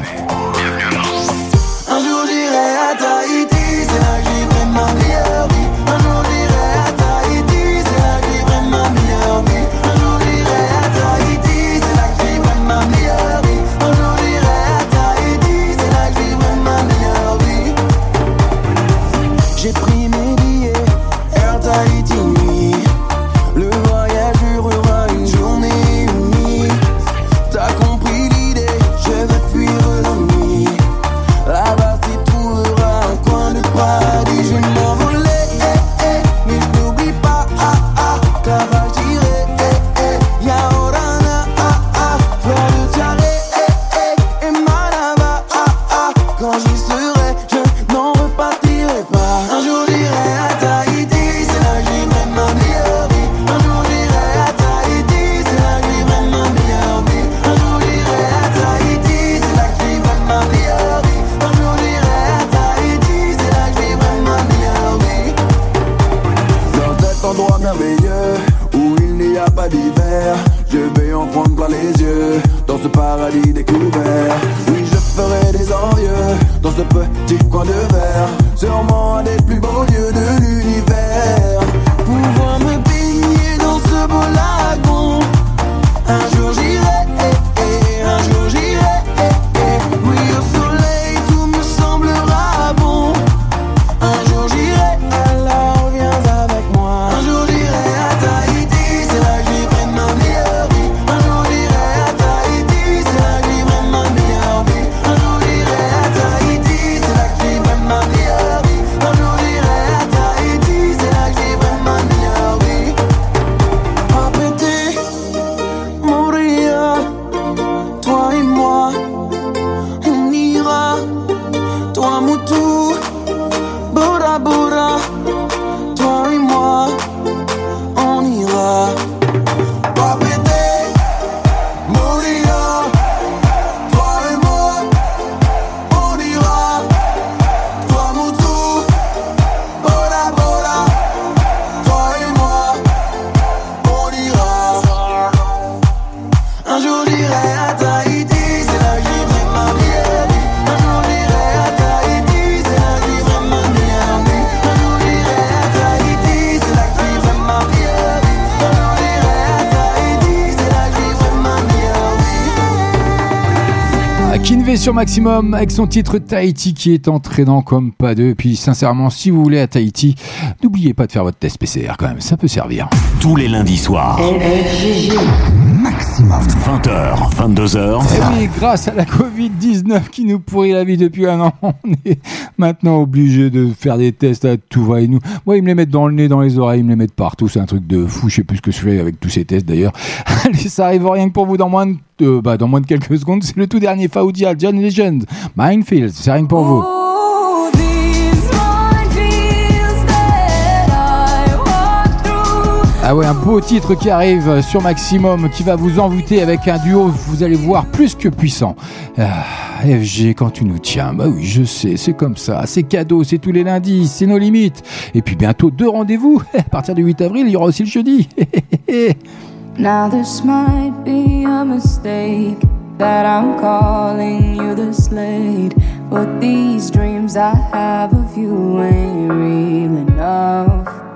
Maximum avec son titre Tahiti qui est entraînant comme pas deux. Et puis sincèrement, si vous voulez à Tahiti, n'oubliez pas de faire votre test PCR quand même, ça peut servir. Tous les lundis soirs. Maximum. 20h, 22h. Et oui, grâce à la Covid-19 qui nous pourrit la vie depuis un an, on est maintenant obligé de faire des tests à tout va et nous. Moi, ils me les mettent dans le nez, dans les oreilles, ils me les mettent partout. C'est un truc de fou. Je sais plus ce que je fais avec tous ces tests d'ailleurs. Allez, ça arrive rien que pour vous dans moins de, euh, bah, dans moins de quelques secondes. C'est le tout dernier Faudia, John Legend, Minefield. C'est rien que pour vous. Ah ouais, un beau titre qui arrive sur Maximum, qui va vous envoûter avec un duo, vous allez voir, plus que puissant. Ah, FG, quand tu nous tiens, bah oui, je sais, c'est comme ça. C'est cadeau, c'est tous les lundis, c'est nos limites. Et puis bientôt deux rendez-vous. À partir du 8 avril, il y aura aussi le jeudi. Now this might be a mistake that I'm calling you the slate, but these dreams I have of you ain't real enough.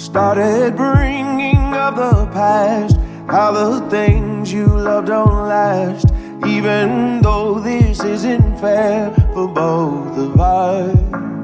Started bringing up the past, how the things you love don't last. Even though this isn't fair for both of us.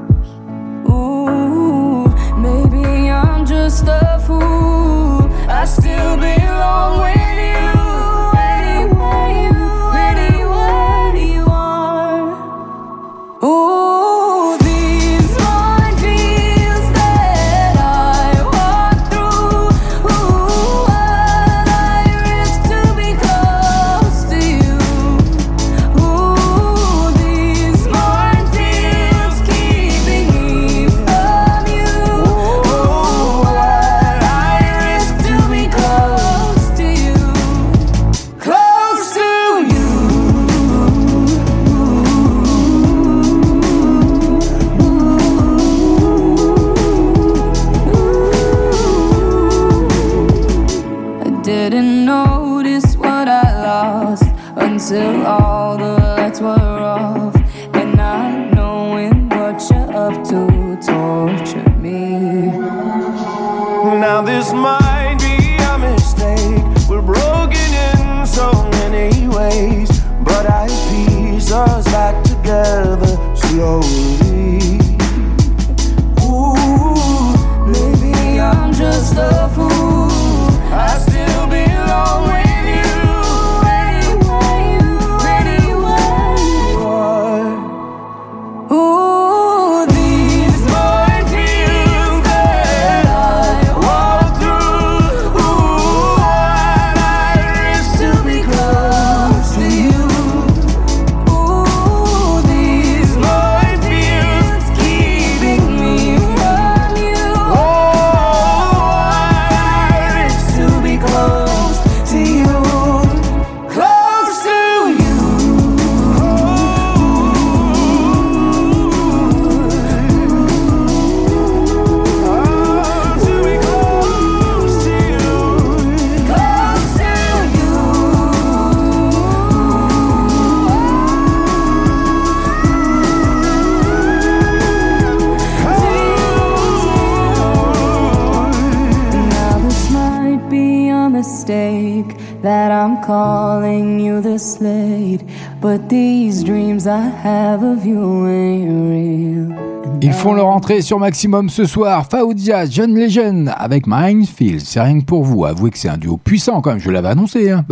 Font leur entrée sur Maximum ce soir. Faoudia, John Legend avec Minefield. C'est rien que pour vous. Avouez que c'est un duo puissant quand même. Je l'avais annoncé. hein.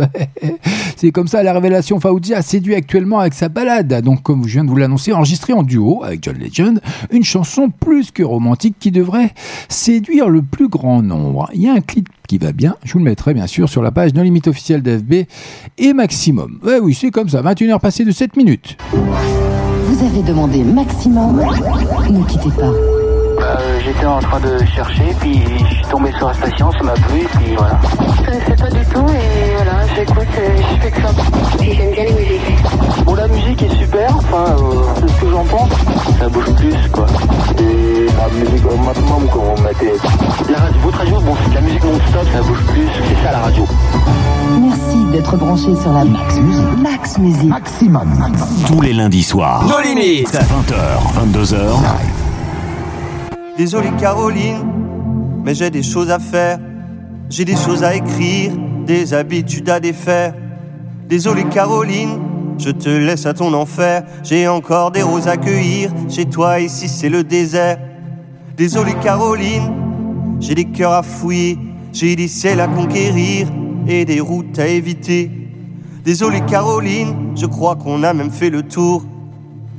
c'est comme ça la révélation. Faoudia séduit actuellement avec sa balade. Donc, comme je viens de vous l'annoncer, enregistré en duo avec John Legend, une chanson plus que romantique qui devrait séduire le plus grand nombre. Il y a un clip qui va bien. Je vous le mettrai bien sûr sur la page No Limite officielle d'FB et Maximum. Ouais, oui, c'est comme ça. 21h passées de 7 minutes. Vous avez demandé maximum. Ne quittez pas. Euh, J'étais en train de chercher, puis je suis tombé sur la station, ça m'a plu, puis voilà. Je connaissais pas du tout et voilà, j'écoute et je fais que ça. Et j'aime bien les musiques. Bon, la musique est super, enfin, euh, c'est ce que j'en pense. Ça bouge plus, quoi. Et la musique au maximum, quand on mettait. La radio, votre radio, bon, c'est de la musique non-stop, ça bouge plus, c'est ça la radio. Merci d'être branché sur la Max Musique. Max Musique. Maximum. Tous les lundis soirs. Nos limites. 20h, 22h. Désolé Caroline, mais j'ai des choses à faire. J'ai des choses à écrire, des habitudes à défaire. Désolé Caroline, je te laisse à ton enfer. J'ai encore des roses à cueillir. Chez toi ici c'est le désert. Désolé Caroline, j'ai des cœurs à fouiller. J'ai des ciels à conquérir et des routes à éviter. Désolé Caroline, je crois qu'on a même fait le tour.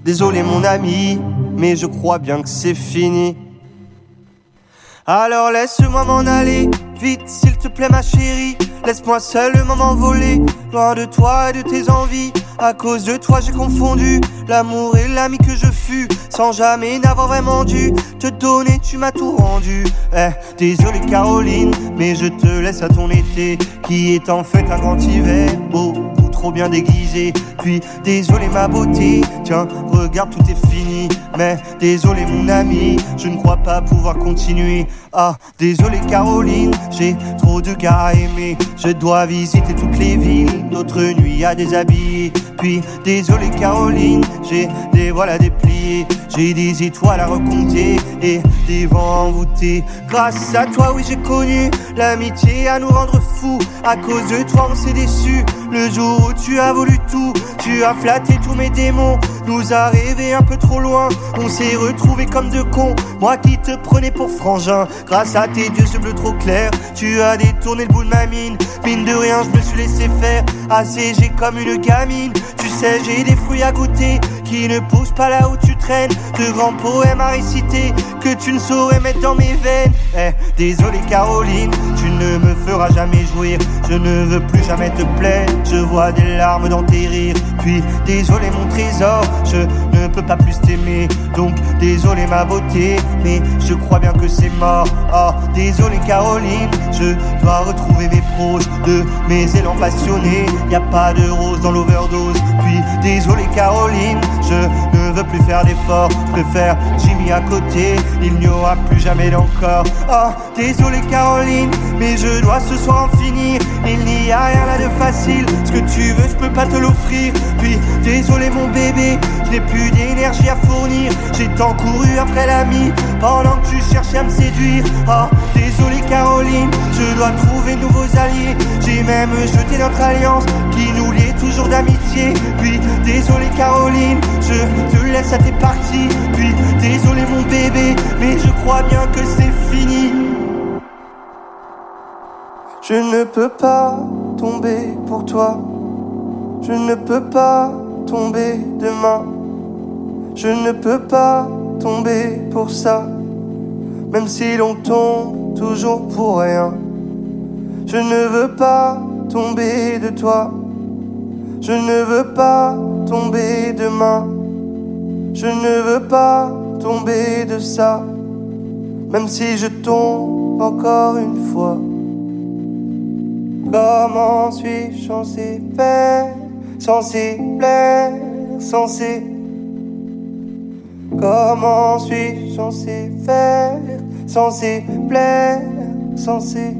Désolé mon ami, mais je crois bien que c'est fini. Alors laisse-moi m'en aller, vite s'il te plaît ma chérie. Laisse-moi seulement m'envoler, loin de toi et de tes envies. À cause de toi j'ai confondu l'amour et l'ami que je fus, sans jamais n'avoir vraiment dû te donner, tu m'as tout rendu. Eh, désolé Caroline, mais je te laisse à ton été, qui est en fait un grand hiver, beaucoup trop bien déguisé. Puis désolé ma beauté, tiens, regarde tout est fini. Mais désolé mon ami, je ne crois pas pouvoir continuer. Ah, désolé Caroline, j'ai trop de gars à aimer. Je dois visiter toutes les villes, d'autres nuits à déshabiller. Puis désolé Caroline, j'ai des voiles à déplier. J'ai des étoiles à recompter et des vents envoûtés. Grâce à toi, oui, j'ai connu l'amitié à nous rendre fous. À cause de toi, on s'est déçus. Le jour où tu as voulu tout, tu as flatté tous mes démons. Nous a rêvé un peu trop loin. On s'est retrouvés comme deux cons. Moi qui te prenais pour frangin. Grâce à tes yeux ce bleu trop clair, tu as détourné le bout de ma mine. Mine de rien, je me suis laissé faire. Assiégé comme une gamine. Tu sais, j'ai des fruits à goûter qui ne poussent pas là où tu traînes. De grands poèmes à réciter que tu ne saurais mettre dans mes veines. Eh, désolé Caroline, tu ne me feras jamais jouir. Je ne veux plus jamais te plaire. Je vois des larmes dans tes rires. Puis désolé mon trésor, je ne peux pas plus t'aimer. Donc désolé ma beauté, mais je crois bien que c'est mort. Oh, désolé Caroline, je dois retrouver mes proches de mes élans passionnés. Y a pas de rose dans l'overdose. Puis désolé Caroline, je ne veux plus faire d'efforts. Je préfère Jimmy à côté, il n'y aura plus jamais d'encore. Oh, désolé Caroline, mais je dois ce soir en finir. Il n'y a rien là de facile. Ce que tu veux, je peux pas te l'offrir. Puis désolé mon bébé, je n'ai plus d'énergie à fournir. J'ai tant couru après l'ami pendant que tu cherchais à me séduire. Oh, désolé Caroline, je dois trouver de nouveaux alliés. J'ai même jeté notre alliance qui nous liait d'amitié. Puis désolé Caroline, je te laisse à tes parties. Puis désolé mon bébé, mais je crois bien que c'est fini. Je ne peux pas tomber pour toi. Je ne peux pas tomber demain. Je ne peux pas tomber pour ça. Même si l'on tombe toujours pour rien. Je ne veux pas tomber de toi. Je ne veux pas tomber demain. Je ne veux pas tomber de ça. Même si je tombe encore une fois. Comment suis-je censé faire, censé plaire, censé Comment suis-je censé faire, censé plaire, censé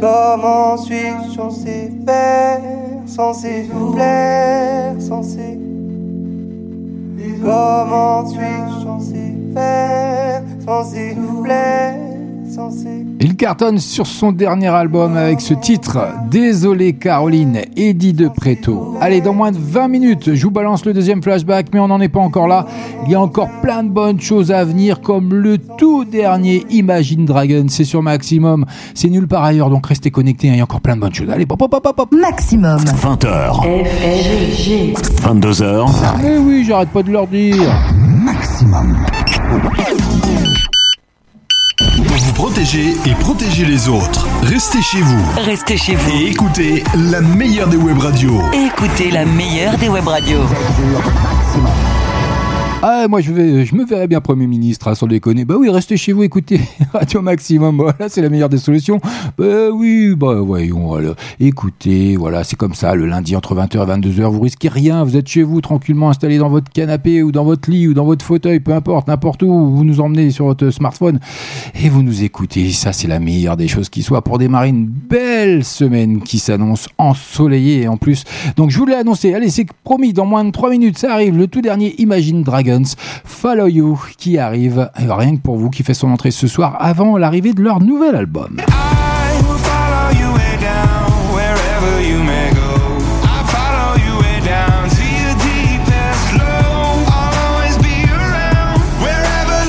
Comment suis-je censé faire, censé plaire, censé Comment suis-je censé faire, censé plaire, Il cartonne sur son dernier album avec ce titre Désolé Caroline, Eddie de Preto. Allez, dans moins de 20 minutes, je vous balance le deuxième flashback, mais on n'en est pas encore là. Il y a encore plein de bonnes choses à venir, comme le tout dernier Imagine Dragon. C'est sur Maximum. C'est nulle part ailleurs, donc restez connectés. hein, Il y a encore plein de bonnes choses. Allez, pop, pop, pop, pop. Maximum. 20h. FG. 22h. Eh oui, j'arrête pas de leur dire. Maximum. Vous protéger et protéger les autres, restez chez vous. Restez chez vous. Et écoutez la meilleure des web radios. Écoutez la meilleure des web radios. Ah, moi, je, vais, je me verrais bien Premier ministre, hein, sans déconner. Bah oui, restez chez vous, écoutez Radio Maximum. Voilà, c'est la meilleure des solutions. Bah oui, bah voyons. Voilà. Écoutez, voilà, c'est comme ça, le lundi entre 20h et 22h, vous risquez rien. Vous êtes chez vous, tranquillement installé dans votre canapé ou dans votre lit ou dans votre fauteuil, peu importe, n'importe où. Vous nous emmenez sur votre smartphone et vous nous écoutez. Ça, c'est la meilleure des choses qui soit pour démarrer une belle semaine qui s'annonce ensoleillée en plus. Donc, je vous l'ai annoncé. Allez, c'est promis, dans moins de 3 minutes, ça arrive. Le tout dernier Imagine Dragons, Follow You, qui arrive, euh, rien que pour vous, qui fait son entrée ce soir avant l'arrivée de leur nouvel album. you.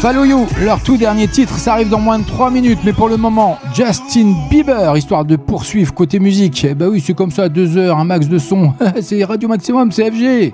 Follow You, leur tout dernier titre, ça arrive dans moins de 3 minutes, mais pour le moment, Justin Bieber, histoire de poursuivre côté musique. Eh bah oui, c'est comme ça, 2 heures, un max de son. c'est Radio Maximum, c'est FG.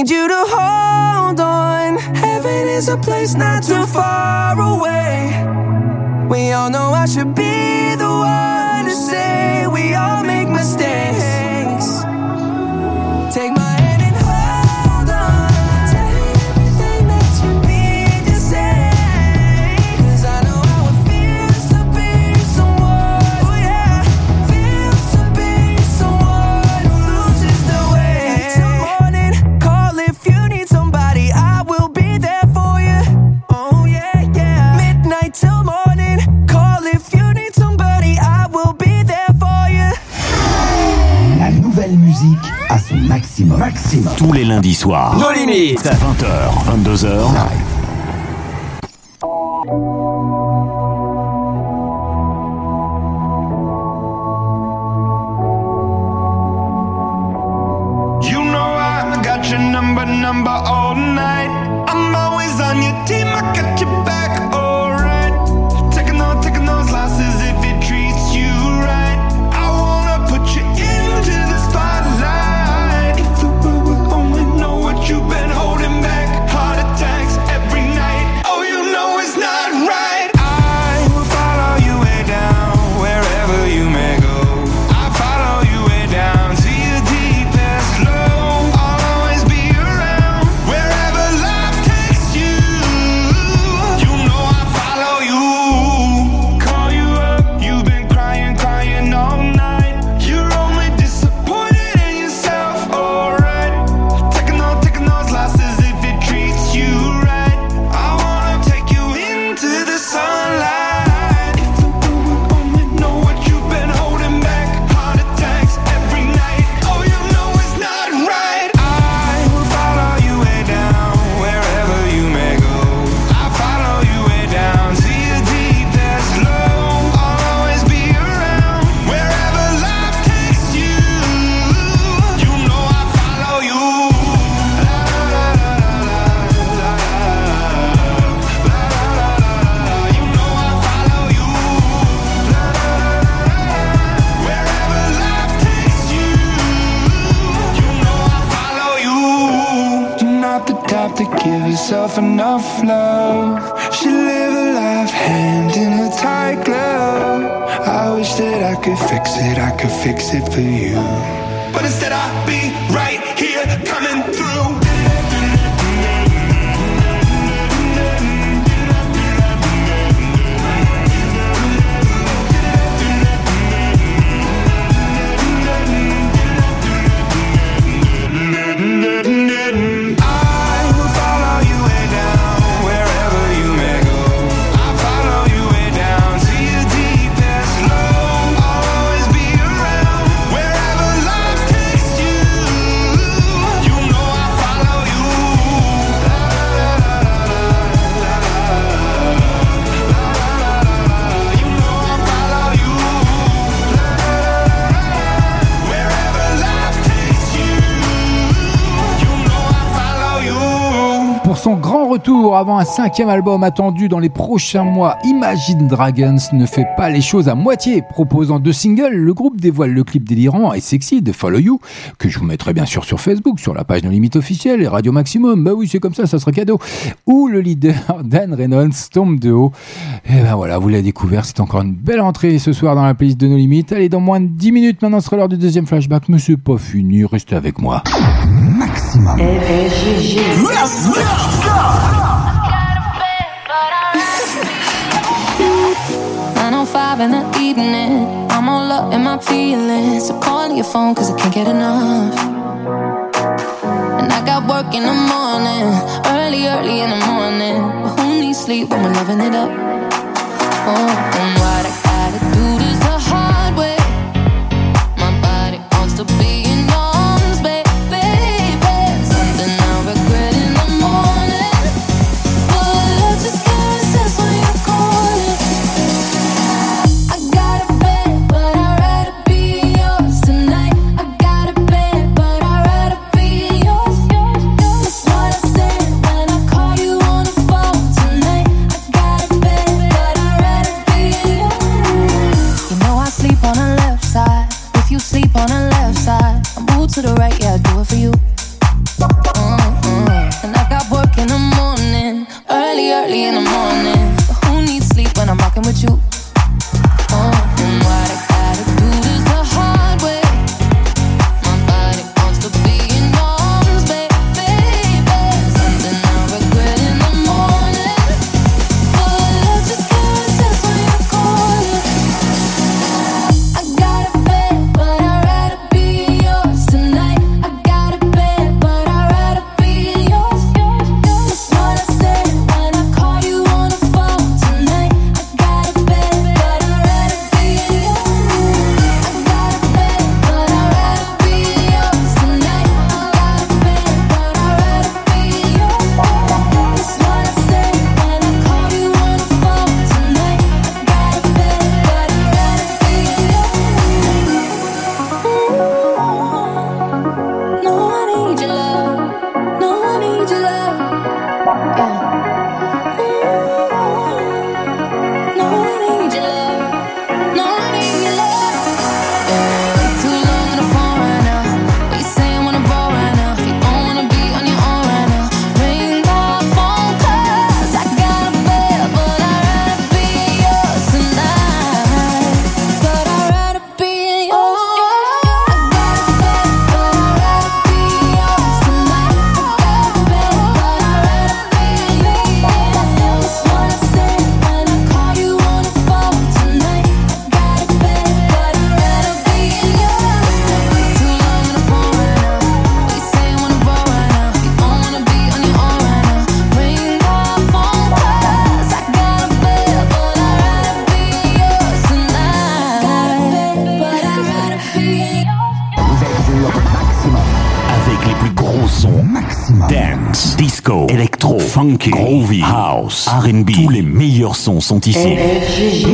need you to hold on. Heaven is a place not too far away. We all know I should be the one to say we all make mistakes. tous les lundis soirs. Nos limites à 20h, 22h. un cinquième album attendu dans les prochains mois, Imagine Dragons ne fait pas les choses à moitié. Proposant deux singles, le groupe dévoile le clip délirant et sexy de Follow You, que je vous mettrai bien sûr sur Facebook, sur la page No Limite officielle et Radio Maximum. Bah oui, c'est comme ça, ça sera cadeau. Où le leader Dan Reynolds tombe de haut. Et ben voilà, vous l'avez découvert, c'est encore une belle entrée ce soir dans la playlist de No Limites. Allez, dans moins de 10 minutes, maintenant sera l'heure du deuxième flashback, mais c'est pas fini, restez avec moi. Maximum. Eh, eh, in the evening. I'm all up in my feelings. So calling your phone, cause I can't get enough. And I got work in the morning, early, early in the morning. But who needs sleep when we're loving it up? Oh, oh sont ici.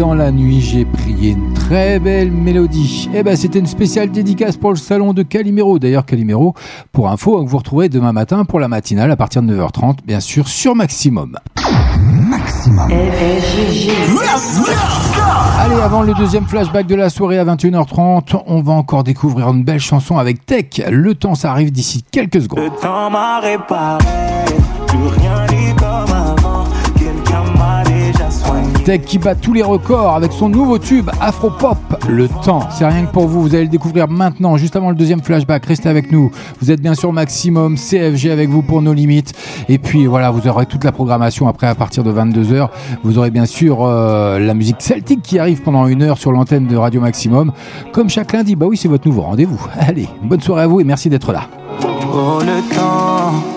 Dans la nuit, j'ai prié une très belle mélodie. Eh ben, c'était une spéciale dédicace pour le salon de Calimero. D'ailleurs, Calimero, pour info, vous retrouverez demain matin pour la matinale à partir de 9h30, bien sûr, sur Maximum. Maximum. Allez, avant le deuxième flashback de la soirée à 21h30, on va encore découvrir une belle chanson avec Tech. Le temps, ça arrive d'ici quelques secondes. Le temps m'a réparé, plus rien n'est comme Tech qui bat tous les records avec son nouveau tube Afropop. Le temps, c'est rien que pour vous. Vous allez le découvrir maintenant, juste avant le deuxième flashback. Restez avec nous. Vous êtes bien sûr Maximum, CFG avec vous pour nos limites. Et puis voilà, vous aurez toute la programmation après à partir de 22h. Vous aurez bien sûr euh, la musique celtique qui arrive pendant une heure sur l'antenne de Radio Maximum. Comme chaque lundi, bah oui, c'est votre nouveau rendez-vous. Allez, bonne soirée à vous et merci d'être là. Oh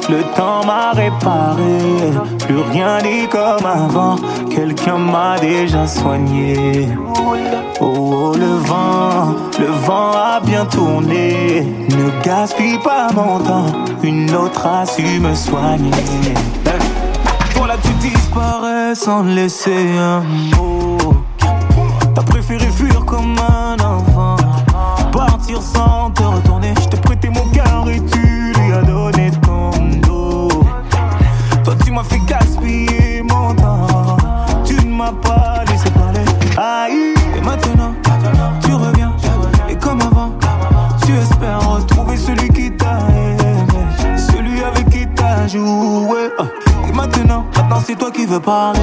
le temps m'a réparé, plus rien n'est comme avant, quelqu'un m'a déjà soigné. Oh, oh, le vent, le vent a bien tourné, ne gaspille pas mon temps, une autre a su me soigner. Voilà tu disparais sans laisser un mot, t'as préféré fuir comme un enfant, partir sans te retourner, je t'ai prêté mon cœur et et maintenant tu reviens, et comme avant, tu espères retrouver celui qui t'a aimé, celui avec qui t'as joué. Et maintenant, maintenant c'est toi qui veux parler,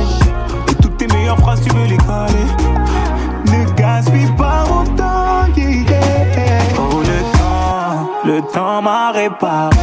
et toutes tes meilleures phrases tu veux les caler. Ne gaspille pas mon temps. Oh le temps, le temps m'a réparé,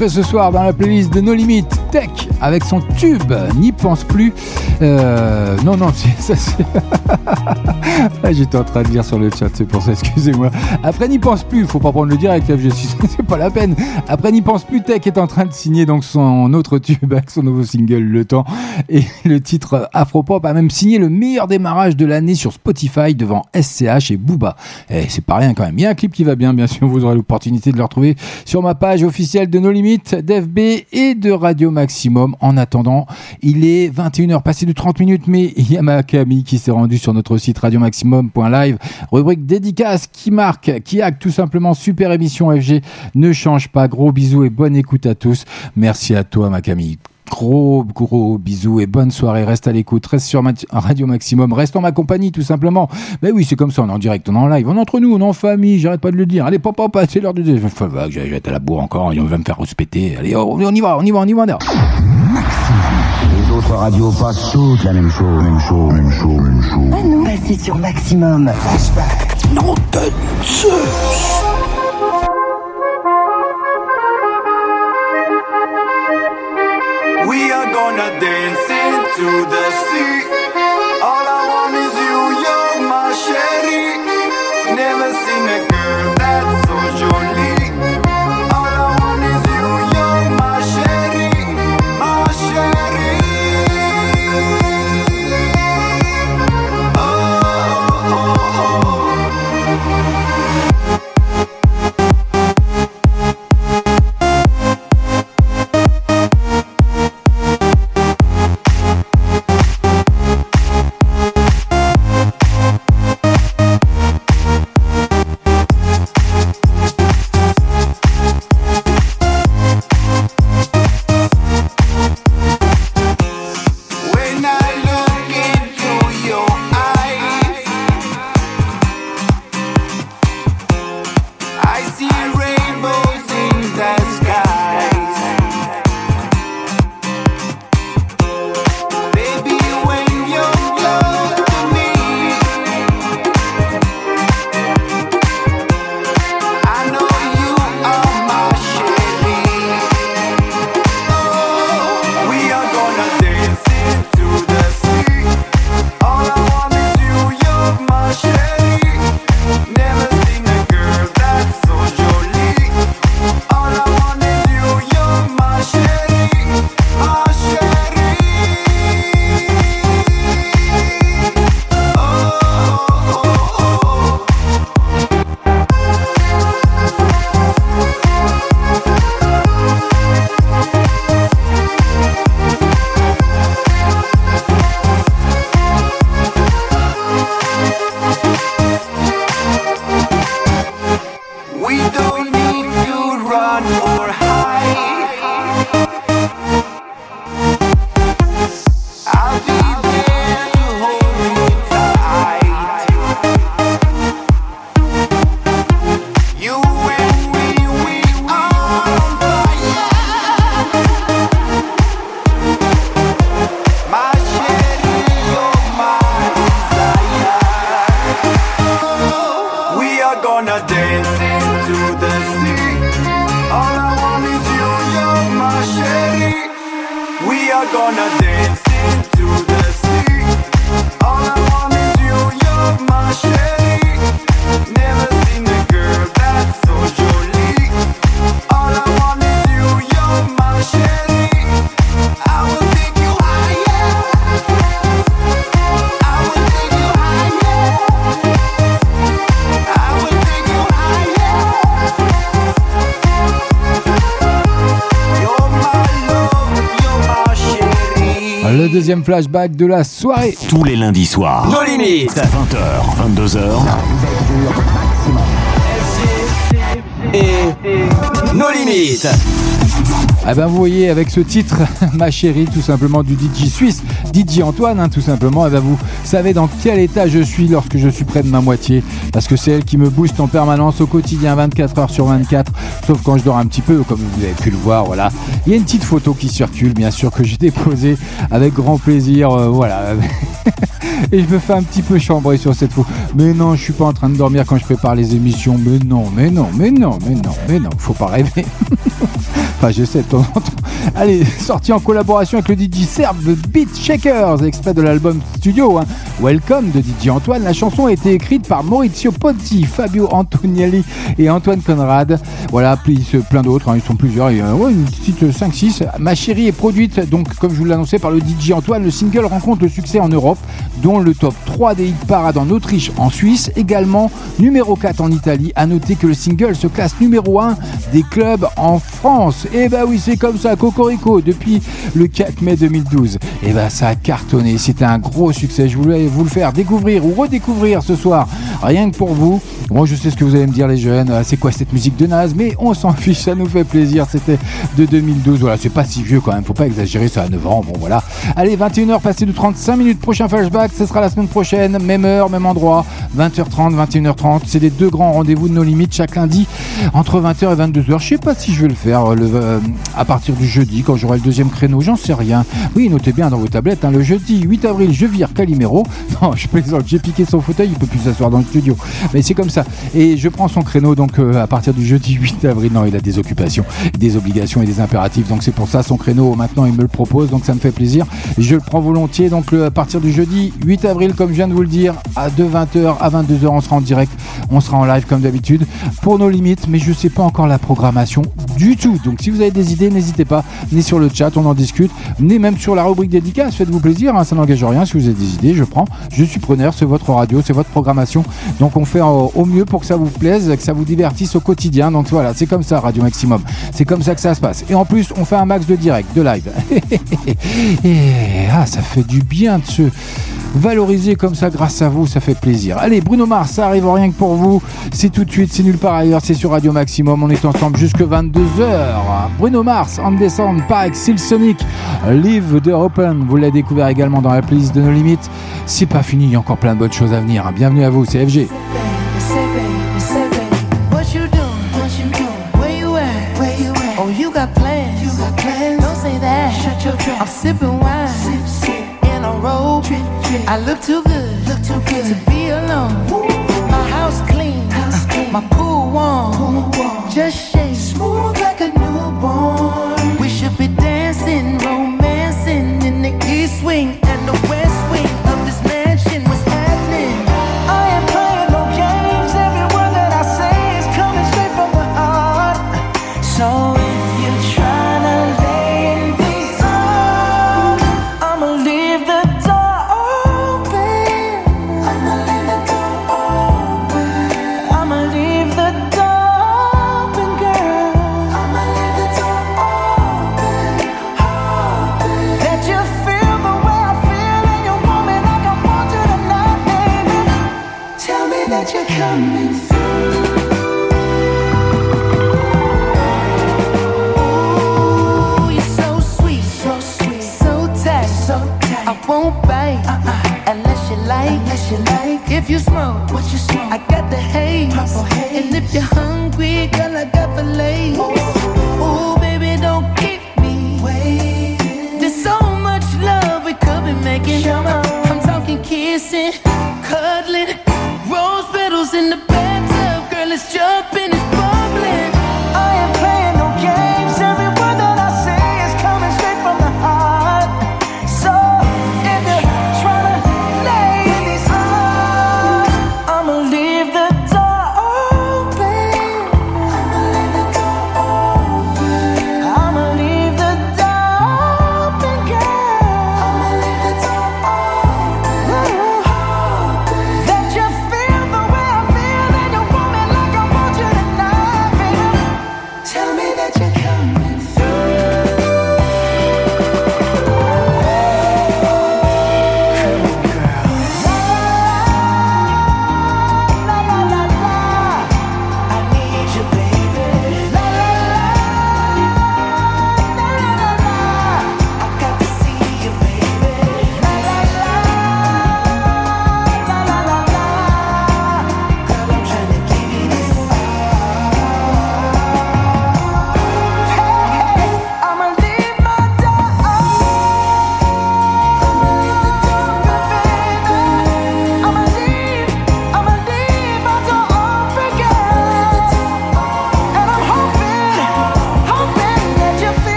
il fait son entrée ce soir dans la playlist de No Limit Tech avec son tube N'y pense plus. Euh, non, non, ça c'est. J'étais en train de lire sur le chat, c'est pour ça, excusez-moi. Après N'y pense plus, faut pas prendre le direct, FG6, c'est pas la peine. Après N'y pense plus, Tech est en train de signer donc son autre tube avec son nouveau single Le Temps. Et le titre Afropop a même signé le meilleur démarrage de l'année sur Spotify devant SCH et Booba. Eh, c'est pas rien quand même. Il y a un clip qui va bien, bien sûr, vous aurez l'opportunité de le retrouver sur ma page officielle de No Limites, d'FB et de Radio Maximum. En attendant, il est 21h passé de 30 minutes, mais il y a ma Camille qui s'est rendue sur notre site radiomaximum.live, rubrique dédicace qui marque, qui acte tout simplement super émission FG. Ne change pas. Gros bisous et bonne écoute à tous. Merci à toi, ma Camille. Gros, gros bisous et bonne soirée. Reste à l'écoute, reste sur Ma- Radio Maximum, reste en ma compagnie tout simplement. Mais oui, c'est comme ça, on est en direct, on est en live, on est entre nous, on est en famille, j'arrête pas de le dire. Allez, pop, pop, c'est l'heure de été à la bourre encore, il va me faire respecter. Allez, on, on y va, on y va, on y va, on y va. Les autres radios passent toutes la même chose, même chose, même chose, même chose. À nous, passez sur Maximum. Non, de dance into the flashback de la soirée. Tous les lundis soirs. Nos limites. 20h, 22h. Et nos limites. Ah ben vous voyez avec ce titre, ma chérie, tout simplement du DJ suisse, DJ Antoine, hein, tout simplement. Eh ben vous savez dans quel état je suis lorsque je suis près de ma moitié, parce que c'est elle qui me booste en permanence au quotidien, 24 heures sur 24, sauf quand je dors un petit peu, comme vous avez pu le voir. Voilà, il y a une petite photo qui circule, bien sûr que j'ai déposée avec grand plaisir. euh, voilà. Et je me fais un petit peu chambrer sur cette photo. Mais non, je suis pas en train de dormir quand je prépare les émissions. Mais non, mais non, mais non, mais non, mais non, faut pas rêver. Enfin, j'essaie de temps en temps. Allez, sorti en collaboration avec le DJ Serbe Beat Shakers, extrait de l'album studio hein. Welcome de DJ Antoine. La chanson a été écrite par Maurizio Ponti, Fabio Antonielli et Antoine Conrad. Voilà, euh, plein d'autres, hein, ils sont plusieurs. Y a ouais, une petite 5-6. Ma chérie est produite, donc, comme je vous l'annonçais, par le DJ Antoine. Le single rencontre le succès en Europe, dont le top 3 des hit parades en Autriche, en Suisse, également numéro 4 en Italie. À noter que le single se classe numéro 1 des clubs en France. Et bah oui, c'est comme ça, Cocorico, depuis le 4 mai 2012. Et bah ça a cartonné, c'était un gros succès. Je voulais vous le faire découvrir ou redécouvrir ce soir, rien que pour vous. Moi, je sais ce que vous allez me dire, les jeunes. Ah, C'est quoi cette musique de naze? Mais on s'en fiche, ça nous fait plaisir. C'était de 2012. Voilà, c'est pas si vieux quand même. Faut pas exagérer, ça a 9 ans. Bon, voilà. Allez, 21h, passé de 35 minutes. Prochain flashback, ce sera la semaine prochaine. Même heure, même endroit. 20h30, 21h30. C'est les deux grands rendez-vous de nos limites chaque lundi entre 20h et 22h. Je sais pas si je vais le faire le, euh, à partir du jeudi quand j'aurai le deuxième créneau. J'en sais rien. Oui, notez bien dans vos tablettes. hein, le jeudi 8 avril, je vire Calimero. Non, je plaisante. J'ai piqué son fauteuil. Il peut plus s'asseoir dans le studio. Mais c'est comme ça. Et je prends son créneau donc euh, à partir du jeudi 8 avril. Non, il a des occupations, des obligations et des impératifs. Donc c'est pour ça son créneau maintenant il me le propose. Donc ça me fait plaisir. Je le prends volontiers. Donc à partir du jeudi 8 avril, comme je viens de vous le dire, à de 20h à 22h, on sera en direct. On sera en live comme d'habitude pour nos limites. Mais je sais pas encore la programmation du tout. Donc si vous avez des idées, n'hésitez pas. Venez sur le chat, on en discute. Venez même sur la rubrique dédicace. Faites-vous plaisir. hein, ça n'engage rien. Si vous avez des idées, je prends. Je suis preneur. C'est votre radio, c'est votre programmation. Donc on fait au, mieux pour que ça vous plaise, que ça vous divertisse au quotidien. Donc voilà, c'est comme ça, Radio Maximum. C'est comme ça que ça se passe. Et en plus, on fait un max de direct, de live. Et ah, ça fait du bien de se valoriser comme ça grâce à vous, ça fait plaisir. Allez, Bruno Mars, ça arrive rien que pour vous. C'est tout de suite, c'est nulle part ailleurs, c'est sur Radio Maximum. On est ensemble jusque 22h. Bruno Mars, en descend par Exil Sonic, Live the Open. Vous l'avez découvert également dans la playlist de nos limites. C'est pas fini, il y a encore plein de bonnes choses à venir. Bienvenue à vous, c'est FG. Oh, you got plans. You got plans. Don't say that. Shut your trap. I'm sipping wine. Sip, sip. In a robe. I look too good. Look too good to be alone. My house clean. House clean. My pool warm. Just shake. Smooth like a newborn. We should be dancing, romancing in the east wing If you smoke, what you smoke? I got the haze, purple haze. And if you're hungry, girl, I got fillets. Oh. Ooh, baby, don't keep me waiting. There's so much love we could be making. I'm talking kissing, cuddling, rose petals in the bathtub. Girl, it's jumping,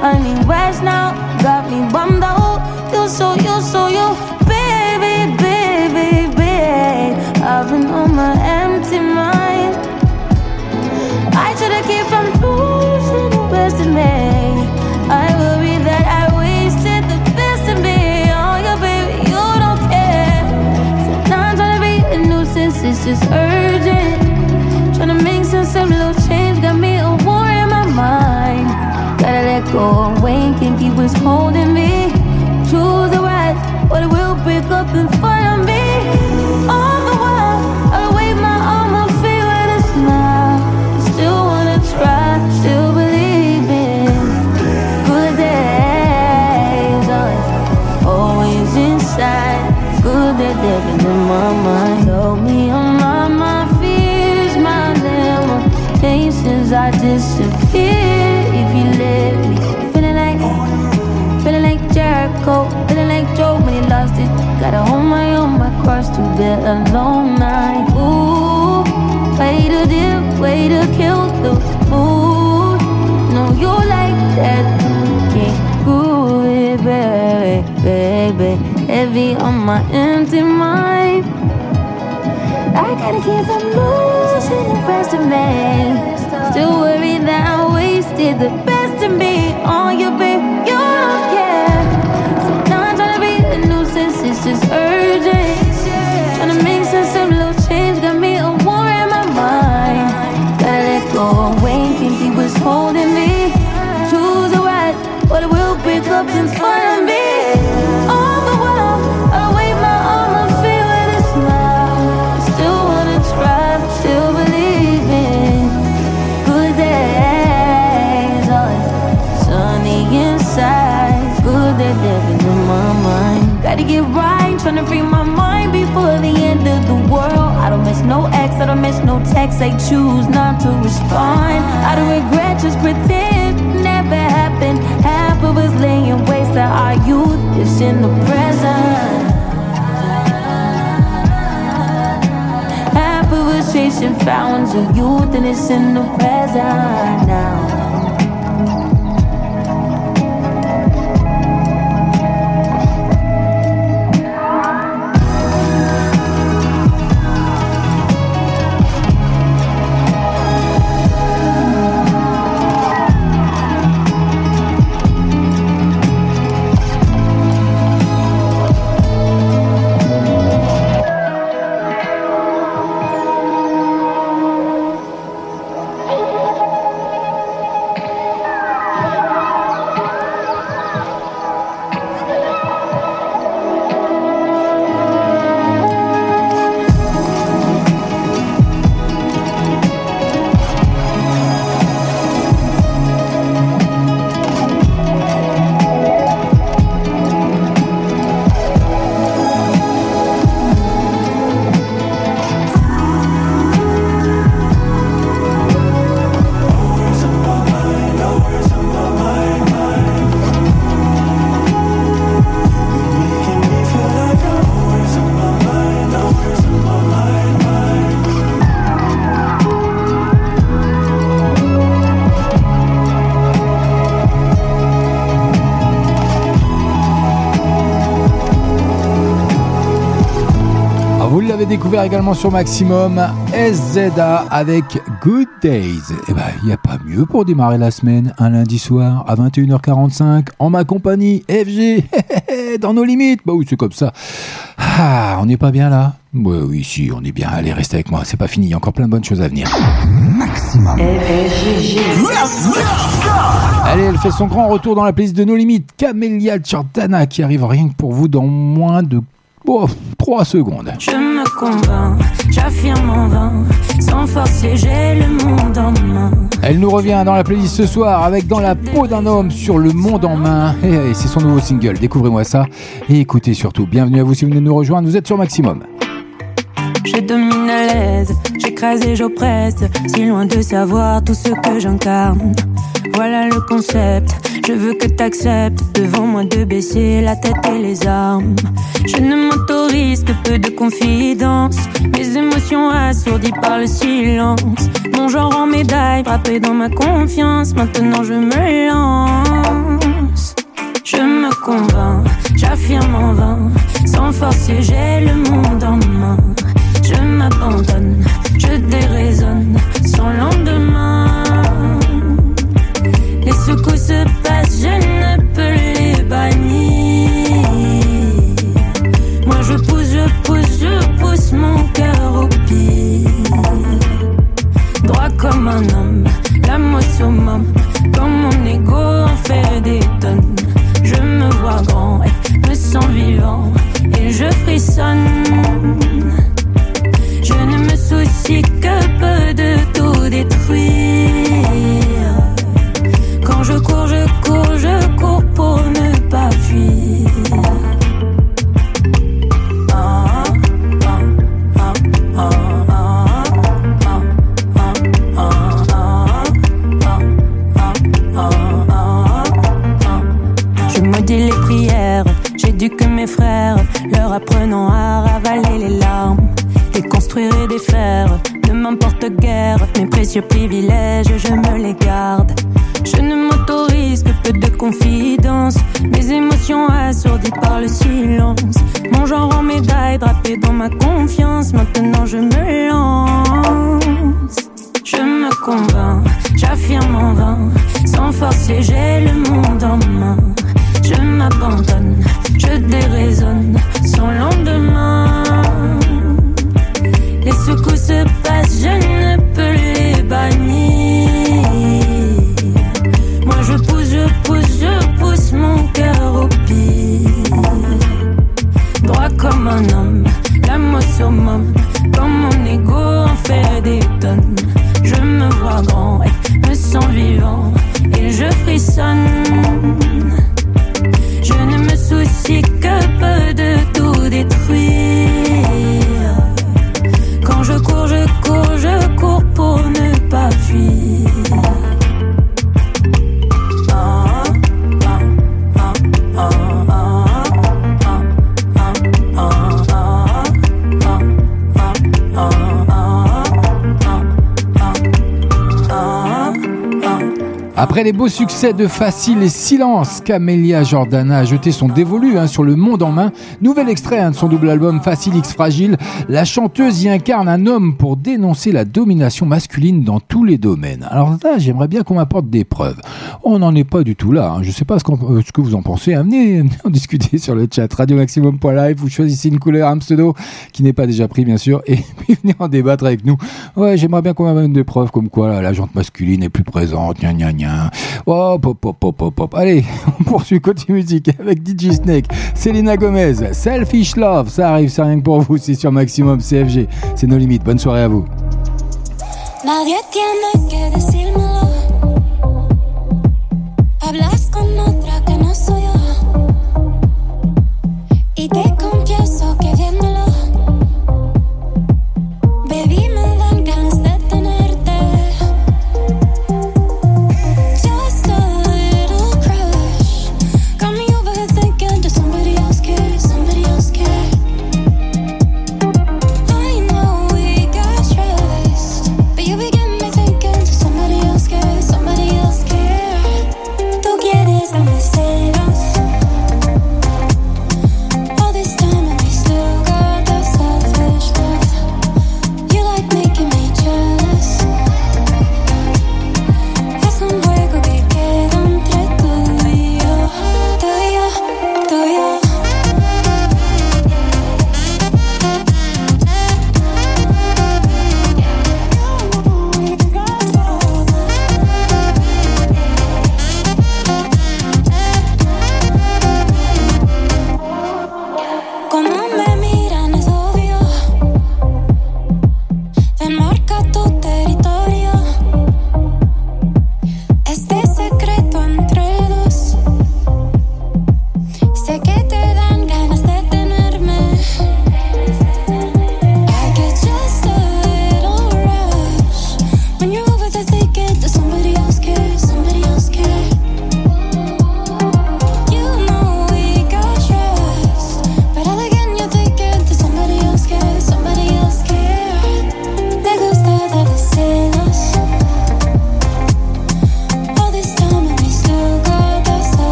I need rest now, got me bummed out. You so, you so, you, baby, baby, baby. I've been on my empty mind. I should've kept from losing the best in me. I worry that I wasted the best in me. Oh, yeah, baby, you don't care. So now I'm trying to be a nuisance, it's just urgent. Can't keep what's holding me. Choose the right, but it will break up in front of me. All the while, I wave my arm, I feel with a smile. Still wanna try, still believe in good days. Always, inside, good that they've in my mind. Help me unlock my fears, my limitations. I disappear to a long night. Ooh, way to dip, way to kill the mood. No, you like that. Can't groove it, baby, baby. Heavy on my empty mind. I gotta keep from losing the rest of me. Still worried that I wasted the best right, tryna free my mind before the end of the world. I don't miss no ex, I don't miss no text. I choose not to respond. I don't regret, just pretend never happened. Half of us laying waste to our youth is in the present. Half of us chasing fountains of youth and it's in the present now. Découvert également sur Maximum. SZA avec Good Days. Eh ben, il n'y a pas mieux pour démarrer la semaine, un lundi soir à 21h45, en ma compagnie, FG, dans nos limites. Bah oui, c'est comme ça. Ah, on n'est pas bien là? Ouais, oui, si, on est bien. Allez, restez avec moi, c'est pas fini, il y a encore plein de bonnes choses à venir. Maximum. Allez, elle fait son grand retour dans la playlist de nos limites. Camélia Jordana qui arrive rien que pour vous dans moins de 3 secondes. Je convainc, j'affirme en vain. Sans forcer, j'ai le monde en main. Elle nous revient dans la playlist ce soir avec Dans la peau d'un homme sur le monde en main. Et, c'est son nouveau single. Découvrez-moi ça et écoutez surtout. Bienvenue à vous si vous venez de nous rejoindre. Vous êtes sur Maximum. Je domine à l'aise, j'écrase et j'oppresse, si loin de savoir tout ce que j'incarne. Voilà le concept, je veux que t'acceptes devant moi de baisser la tête et les armes. Je ne m'autorise que peu de confidence, mes émotions assourdies par le silence. Mon genre en médaille, frappé dans ma confiance, maintenant je me lance. Je me convainc, j'affirme en vain, sans forcer, j'ai le monde en main. Je m'abandonne, je déraisonne, sans lendemain. Les secousses passent, je ne peux les bannir. Moi je pousse, je pousse, je pousse mon cœur au pire. Droit comme un homme, l'âme au summum, comme mon ego fait des tonnes. Je me vois grand et me sens vivant, et je frissonne. Succès de Facile et Silence, Camélia Jordana a jeté son dévolu hein, sur le monde en main. Nouvel extrait hein, de son double album Facile X Fragile. La chanteuse y incarne un homme pour dénoncer la domination masculine dans tous les domaines. Alors là, j'aimerais bien qu'on m'apporte des preuves. On n'en est pas du tout là. hein. Je sais pas euh, ce que vous en pensez. venez en discuter sur le chat radiomaximum.live. Vous choisissez une couleur, un pseudo qui n'est pas déjà pris, bien sûr, et puis venez en débattre avec nous. Ouais, j'aimerais bien qu'on m'amène des preuves comme quoi là, la jante masculine est plus présente. Gna gna gna. Hop, hop, hop, hop, hop, hop. Allez, on poursuit côté musique avec DJ Snake, Selena Gomez, Selfish Love. Ça arrive, c'est rien que pour vous. C'est sur Maximum CFG. C'est nos limites. Bonne soirée à vous. Con otra que no soy yo. Y te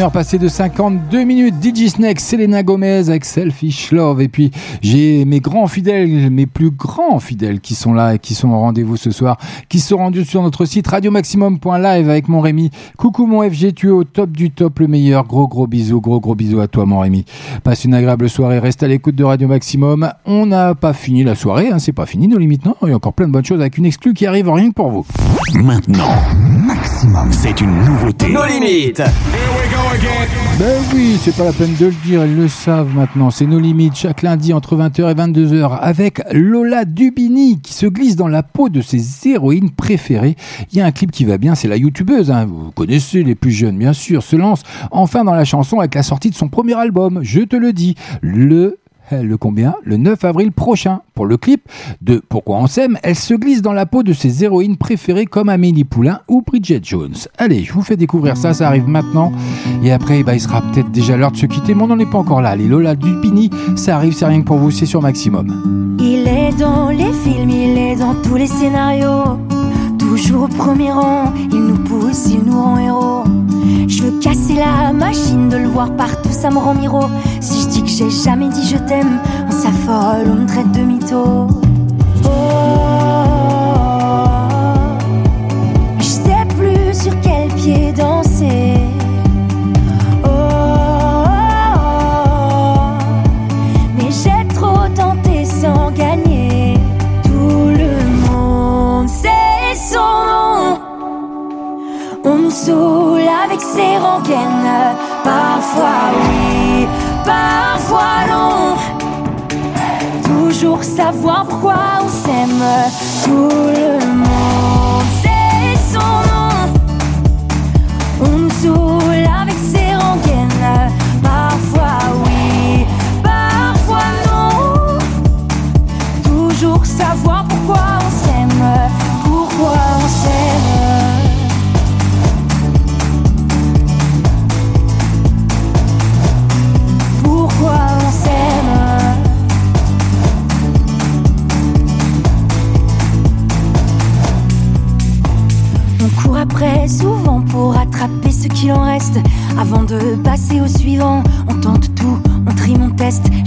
21h passées de 52 minutes, DJ Snake, Selena Gomez avec Selfish Love. Et puis j'ai mes grands fidèles, mes plus grands fidèles qui sont là et qui sont au rendez-vous ce soir, qui sont rendus sur notre site radiomaximum.live avec mon Rémi. Coucou mon FG, tu es au top du top, le meilleur. Gros gros bisous, gros gros bisous à toi mon Rémi. Passe une agréable soirée, reste à l'écoute de Radio Maximum. On n'a pas fini la soirée, hein, c'est pas fini nos limites, non. Il y a encore plein de bonnes choses avec une exclue qui arrive rien que pour vous. Maintenant, Maximum, c'est une nouveauté. Nos limites. Ben oui, c'est pas la peine de le dire, ils le savent maintenant. C'est nos limites chaque lundi entre 20h et 22h avec Lola Dubini qui se glisse dans la peau de ses héroïnes préférées. Il y a un clip qui va bien, c'est la youtubeuse, hein, vous connaissez les plus jeunes bien sûr, se lance enfin dans la chanson avec la sortie de son premier album, je te le dis, le le combien? Le 9 avril prochain. Pour le clip de Pourquoi on s'aime, elle se glisse dans la peau de ses héroïnes préférées comme Amélie Poulain ou Bridget Jones. Allez, je vous fais découvrir ça, ça arrive maintenant. Et après, bah, il sera peut-être déjà l'heure de se quitter, mais on n'en est pas encore là. Allez, Lola Dupini, ça arrive, c'est rien que pour vous, c'est sur Maximum. Il est dans les films, il est dans tous les scénarios. Toujours au premier rang, il nous pousse, il nous rend héros. Je veux casser la machine, de le voir partout, ça me rend miro. Si je dis que j'ai jamais dit je t'aime, on s'affole, on me traite de mytho. Oh, je sais plus sur quel pied danser. On nous saoule avec ses rengaines. Parfois oui, parfois non. Toujours savoir pourquoi on s'aime. Tout le monde sait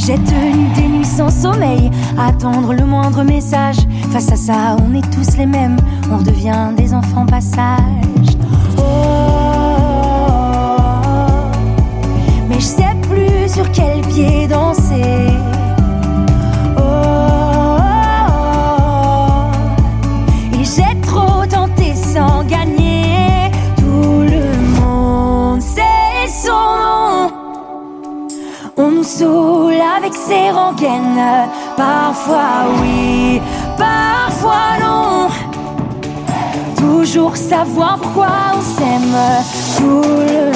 J'ai tenu des nuits sans sommeil, attendre le moindre message. Face à ça, on est tous les mêmes, on devient des enfants passage. Oh, mais je sais plus sur quel pied danser. Oh, et j'ai trop tenté sans gagner. Tout le monde sait son nom. On nous ses rengaines. Parfois oui, parfois non. Toujours savoir pourquoi on s'aime. Tout le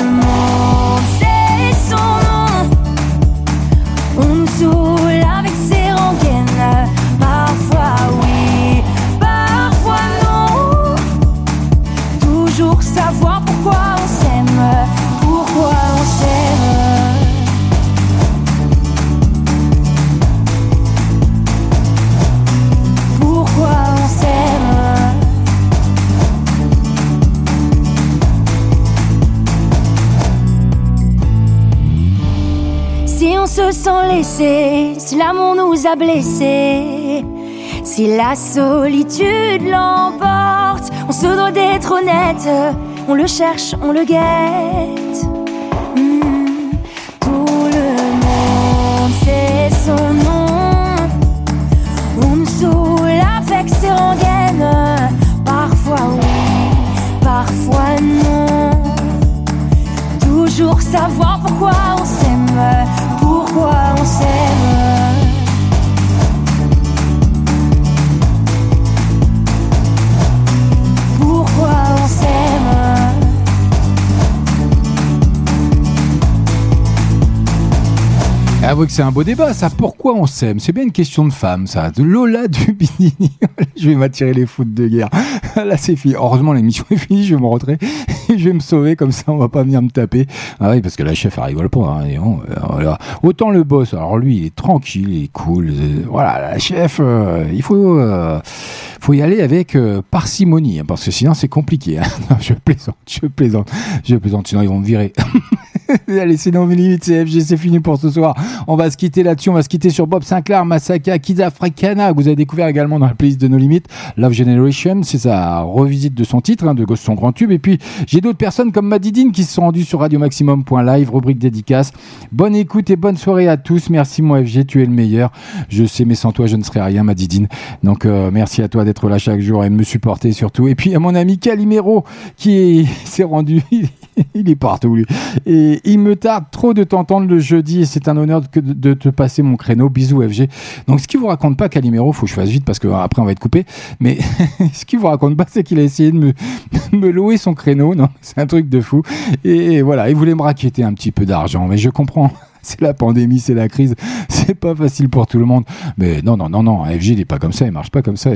se laissé, si l'amour nous a blessés, si la solitude l'emporte, on se doit d'être honnête, on le cherche, on le guette. Avouez que c'est un beau débat, ça. Pourquoi on s'aime? C'est bien une question de femme, ça. De Lola Dubini. je vais m'attirer les foudres de guerre. Là, c'est fini. Heureusement, l'émission est finie, je vais me rentrer. Je vais me sauver comme ça, on va pas venir me taper. Ah oui, parce que la chef, elle rigole pas. hein, et bon, euh, voilà. Autant le boss, alors lui, il est tranquille, il est cool. euh, voilà, la chef, euh, il faut, euh, faut y aller avec parcimonie, hein, parce que sinon c'est compliqué. hein. Je plaisante, je plaisante, je plaisante, sinon ils vont me virer. Allez, c'est non limite, c'est FG, c'est fini pour ce soir. On va se quitter là-dessus, on va se quitter sur Bob Sinclair, Masaka, Kids Africana, que vous avez découvert également dans la playlist de nos limites. Love Generation, c'est sa revisite de son titre, hein, de son grand tube. Et puis, j'ai d'autres personnes comme Madidine qui se sont rendues sur radiomaximum.live, rubrique dédicace. Bonne écoute et bonne soirée à tous. Merci, mon FG, tu es le meilleur. Je sais, mais sans toi, je ne serais rien, Madidine. Donc, euh, merci à toi d'être là chaque jour et me supporter surtout. Et puis, à mon ami Calimero qui est- s'est rendu. il est partout, lui. Et il me tarde trop de t'entendre le jeudi c'est un honneur de, de te passer mon créneau. Bisous, FG. Donc, ce qu'il vous raconte pas, Calimero, faut que je fasse vite parce que euh, après on va être coupé. Mais ce qu'il vous raconte pas, c'est qu'il a essayé de me, me louer son créneau. Non, c'est un truc de fou. Et voilà, il voulait me raqueter un petit peu d'argent. Mais je comprends. C'est la pandémie, c'est la crise. C'est pas facile pour tout le monde. Mais non, non, non, non. FG, il est pas comme ça. Il marche pas comme ça.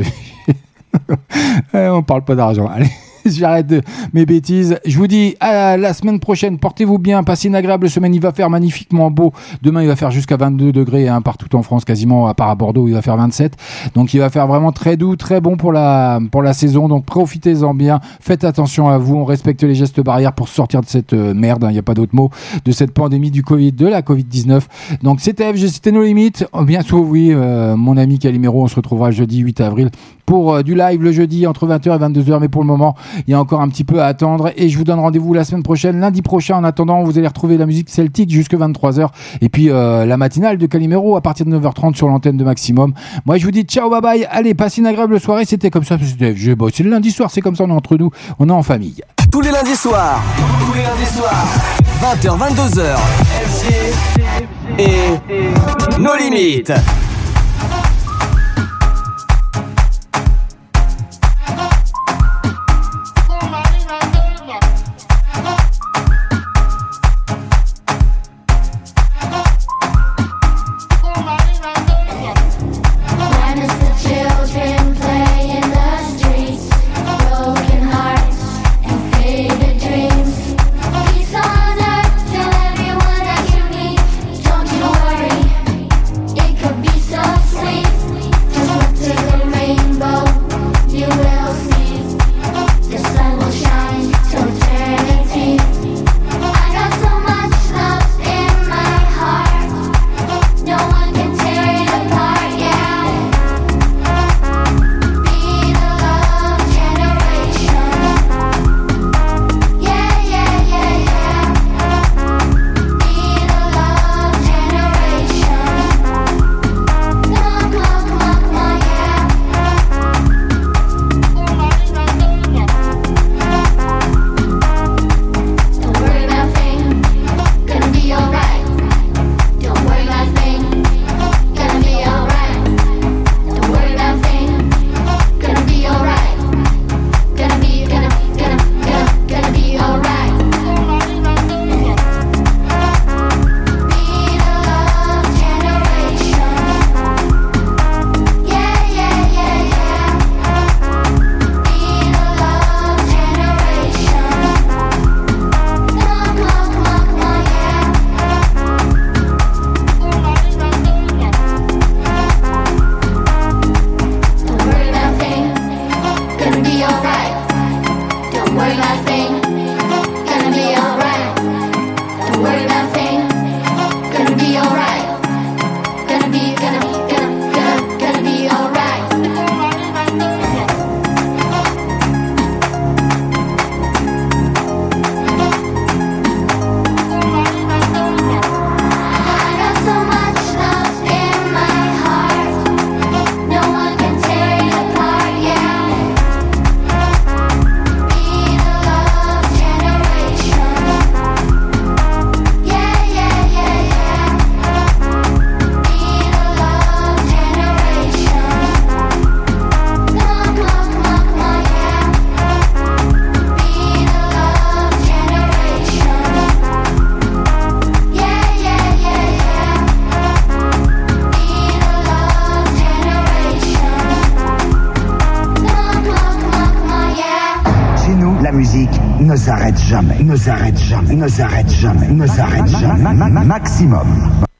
Eh, on parle pas d'argent. Allez. J'arrête de mes bêtises. Je vous dis à la semaine prochaine. Portez-vous bien. Passez une agréable semaine. Il va faire magnifiquement beau. Demain, il va faire jusqu'à 22 degrés hein, partout en France, quasiment, à part à Bordeaux, il va faire 27. Donc, il va faire vraiment très doux, très bon pour la, pour la saison. Donc, profitez-en bien. Faites attention à vous. On respecte les gestes barrières pour sortir de cette euh, merde. hein, Il n'y a pas d'autre mot. De cette pandémie du Covid, de la Covid-19. Donc, c'était FG, c'était nos limites. Oh, Bientôt, oui, euh, mon ami Calimero, on se retrouvera jeudi 8 avril pour euh, du live le jeudi entre 20h et 22h. Mais pour le moment, il y a encore un petit peu à attendre. Et je vous donne rendez-vous la semaine prochaine, lundi prochain. En attendant, vous allez retrouver la musique celtique jusque 23h. Et puis euh, la matinale de Calimero à partir de 9h30 sur l'antenne de Maximum. Moi, je vous dis ciao, bye bye. Allez, passez une agréable soirée. C'était comme ça. C'était. Bon, c'est le lundi soir, c'est comme ça, on est entre nous. On est en famille. Tous les lundis soirs. Tous les lundis soirs. 20h, 22h. FG et nos limites. S'arrête jamais, ne s'arrête jamais, ne s'arrête jamais, Maximum.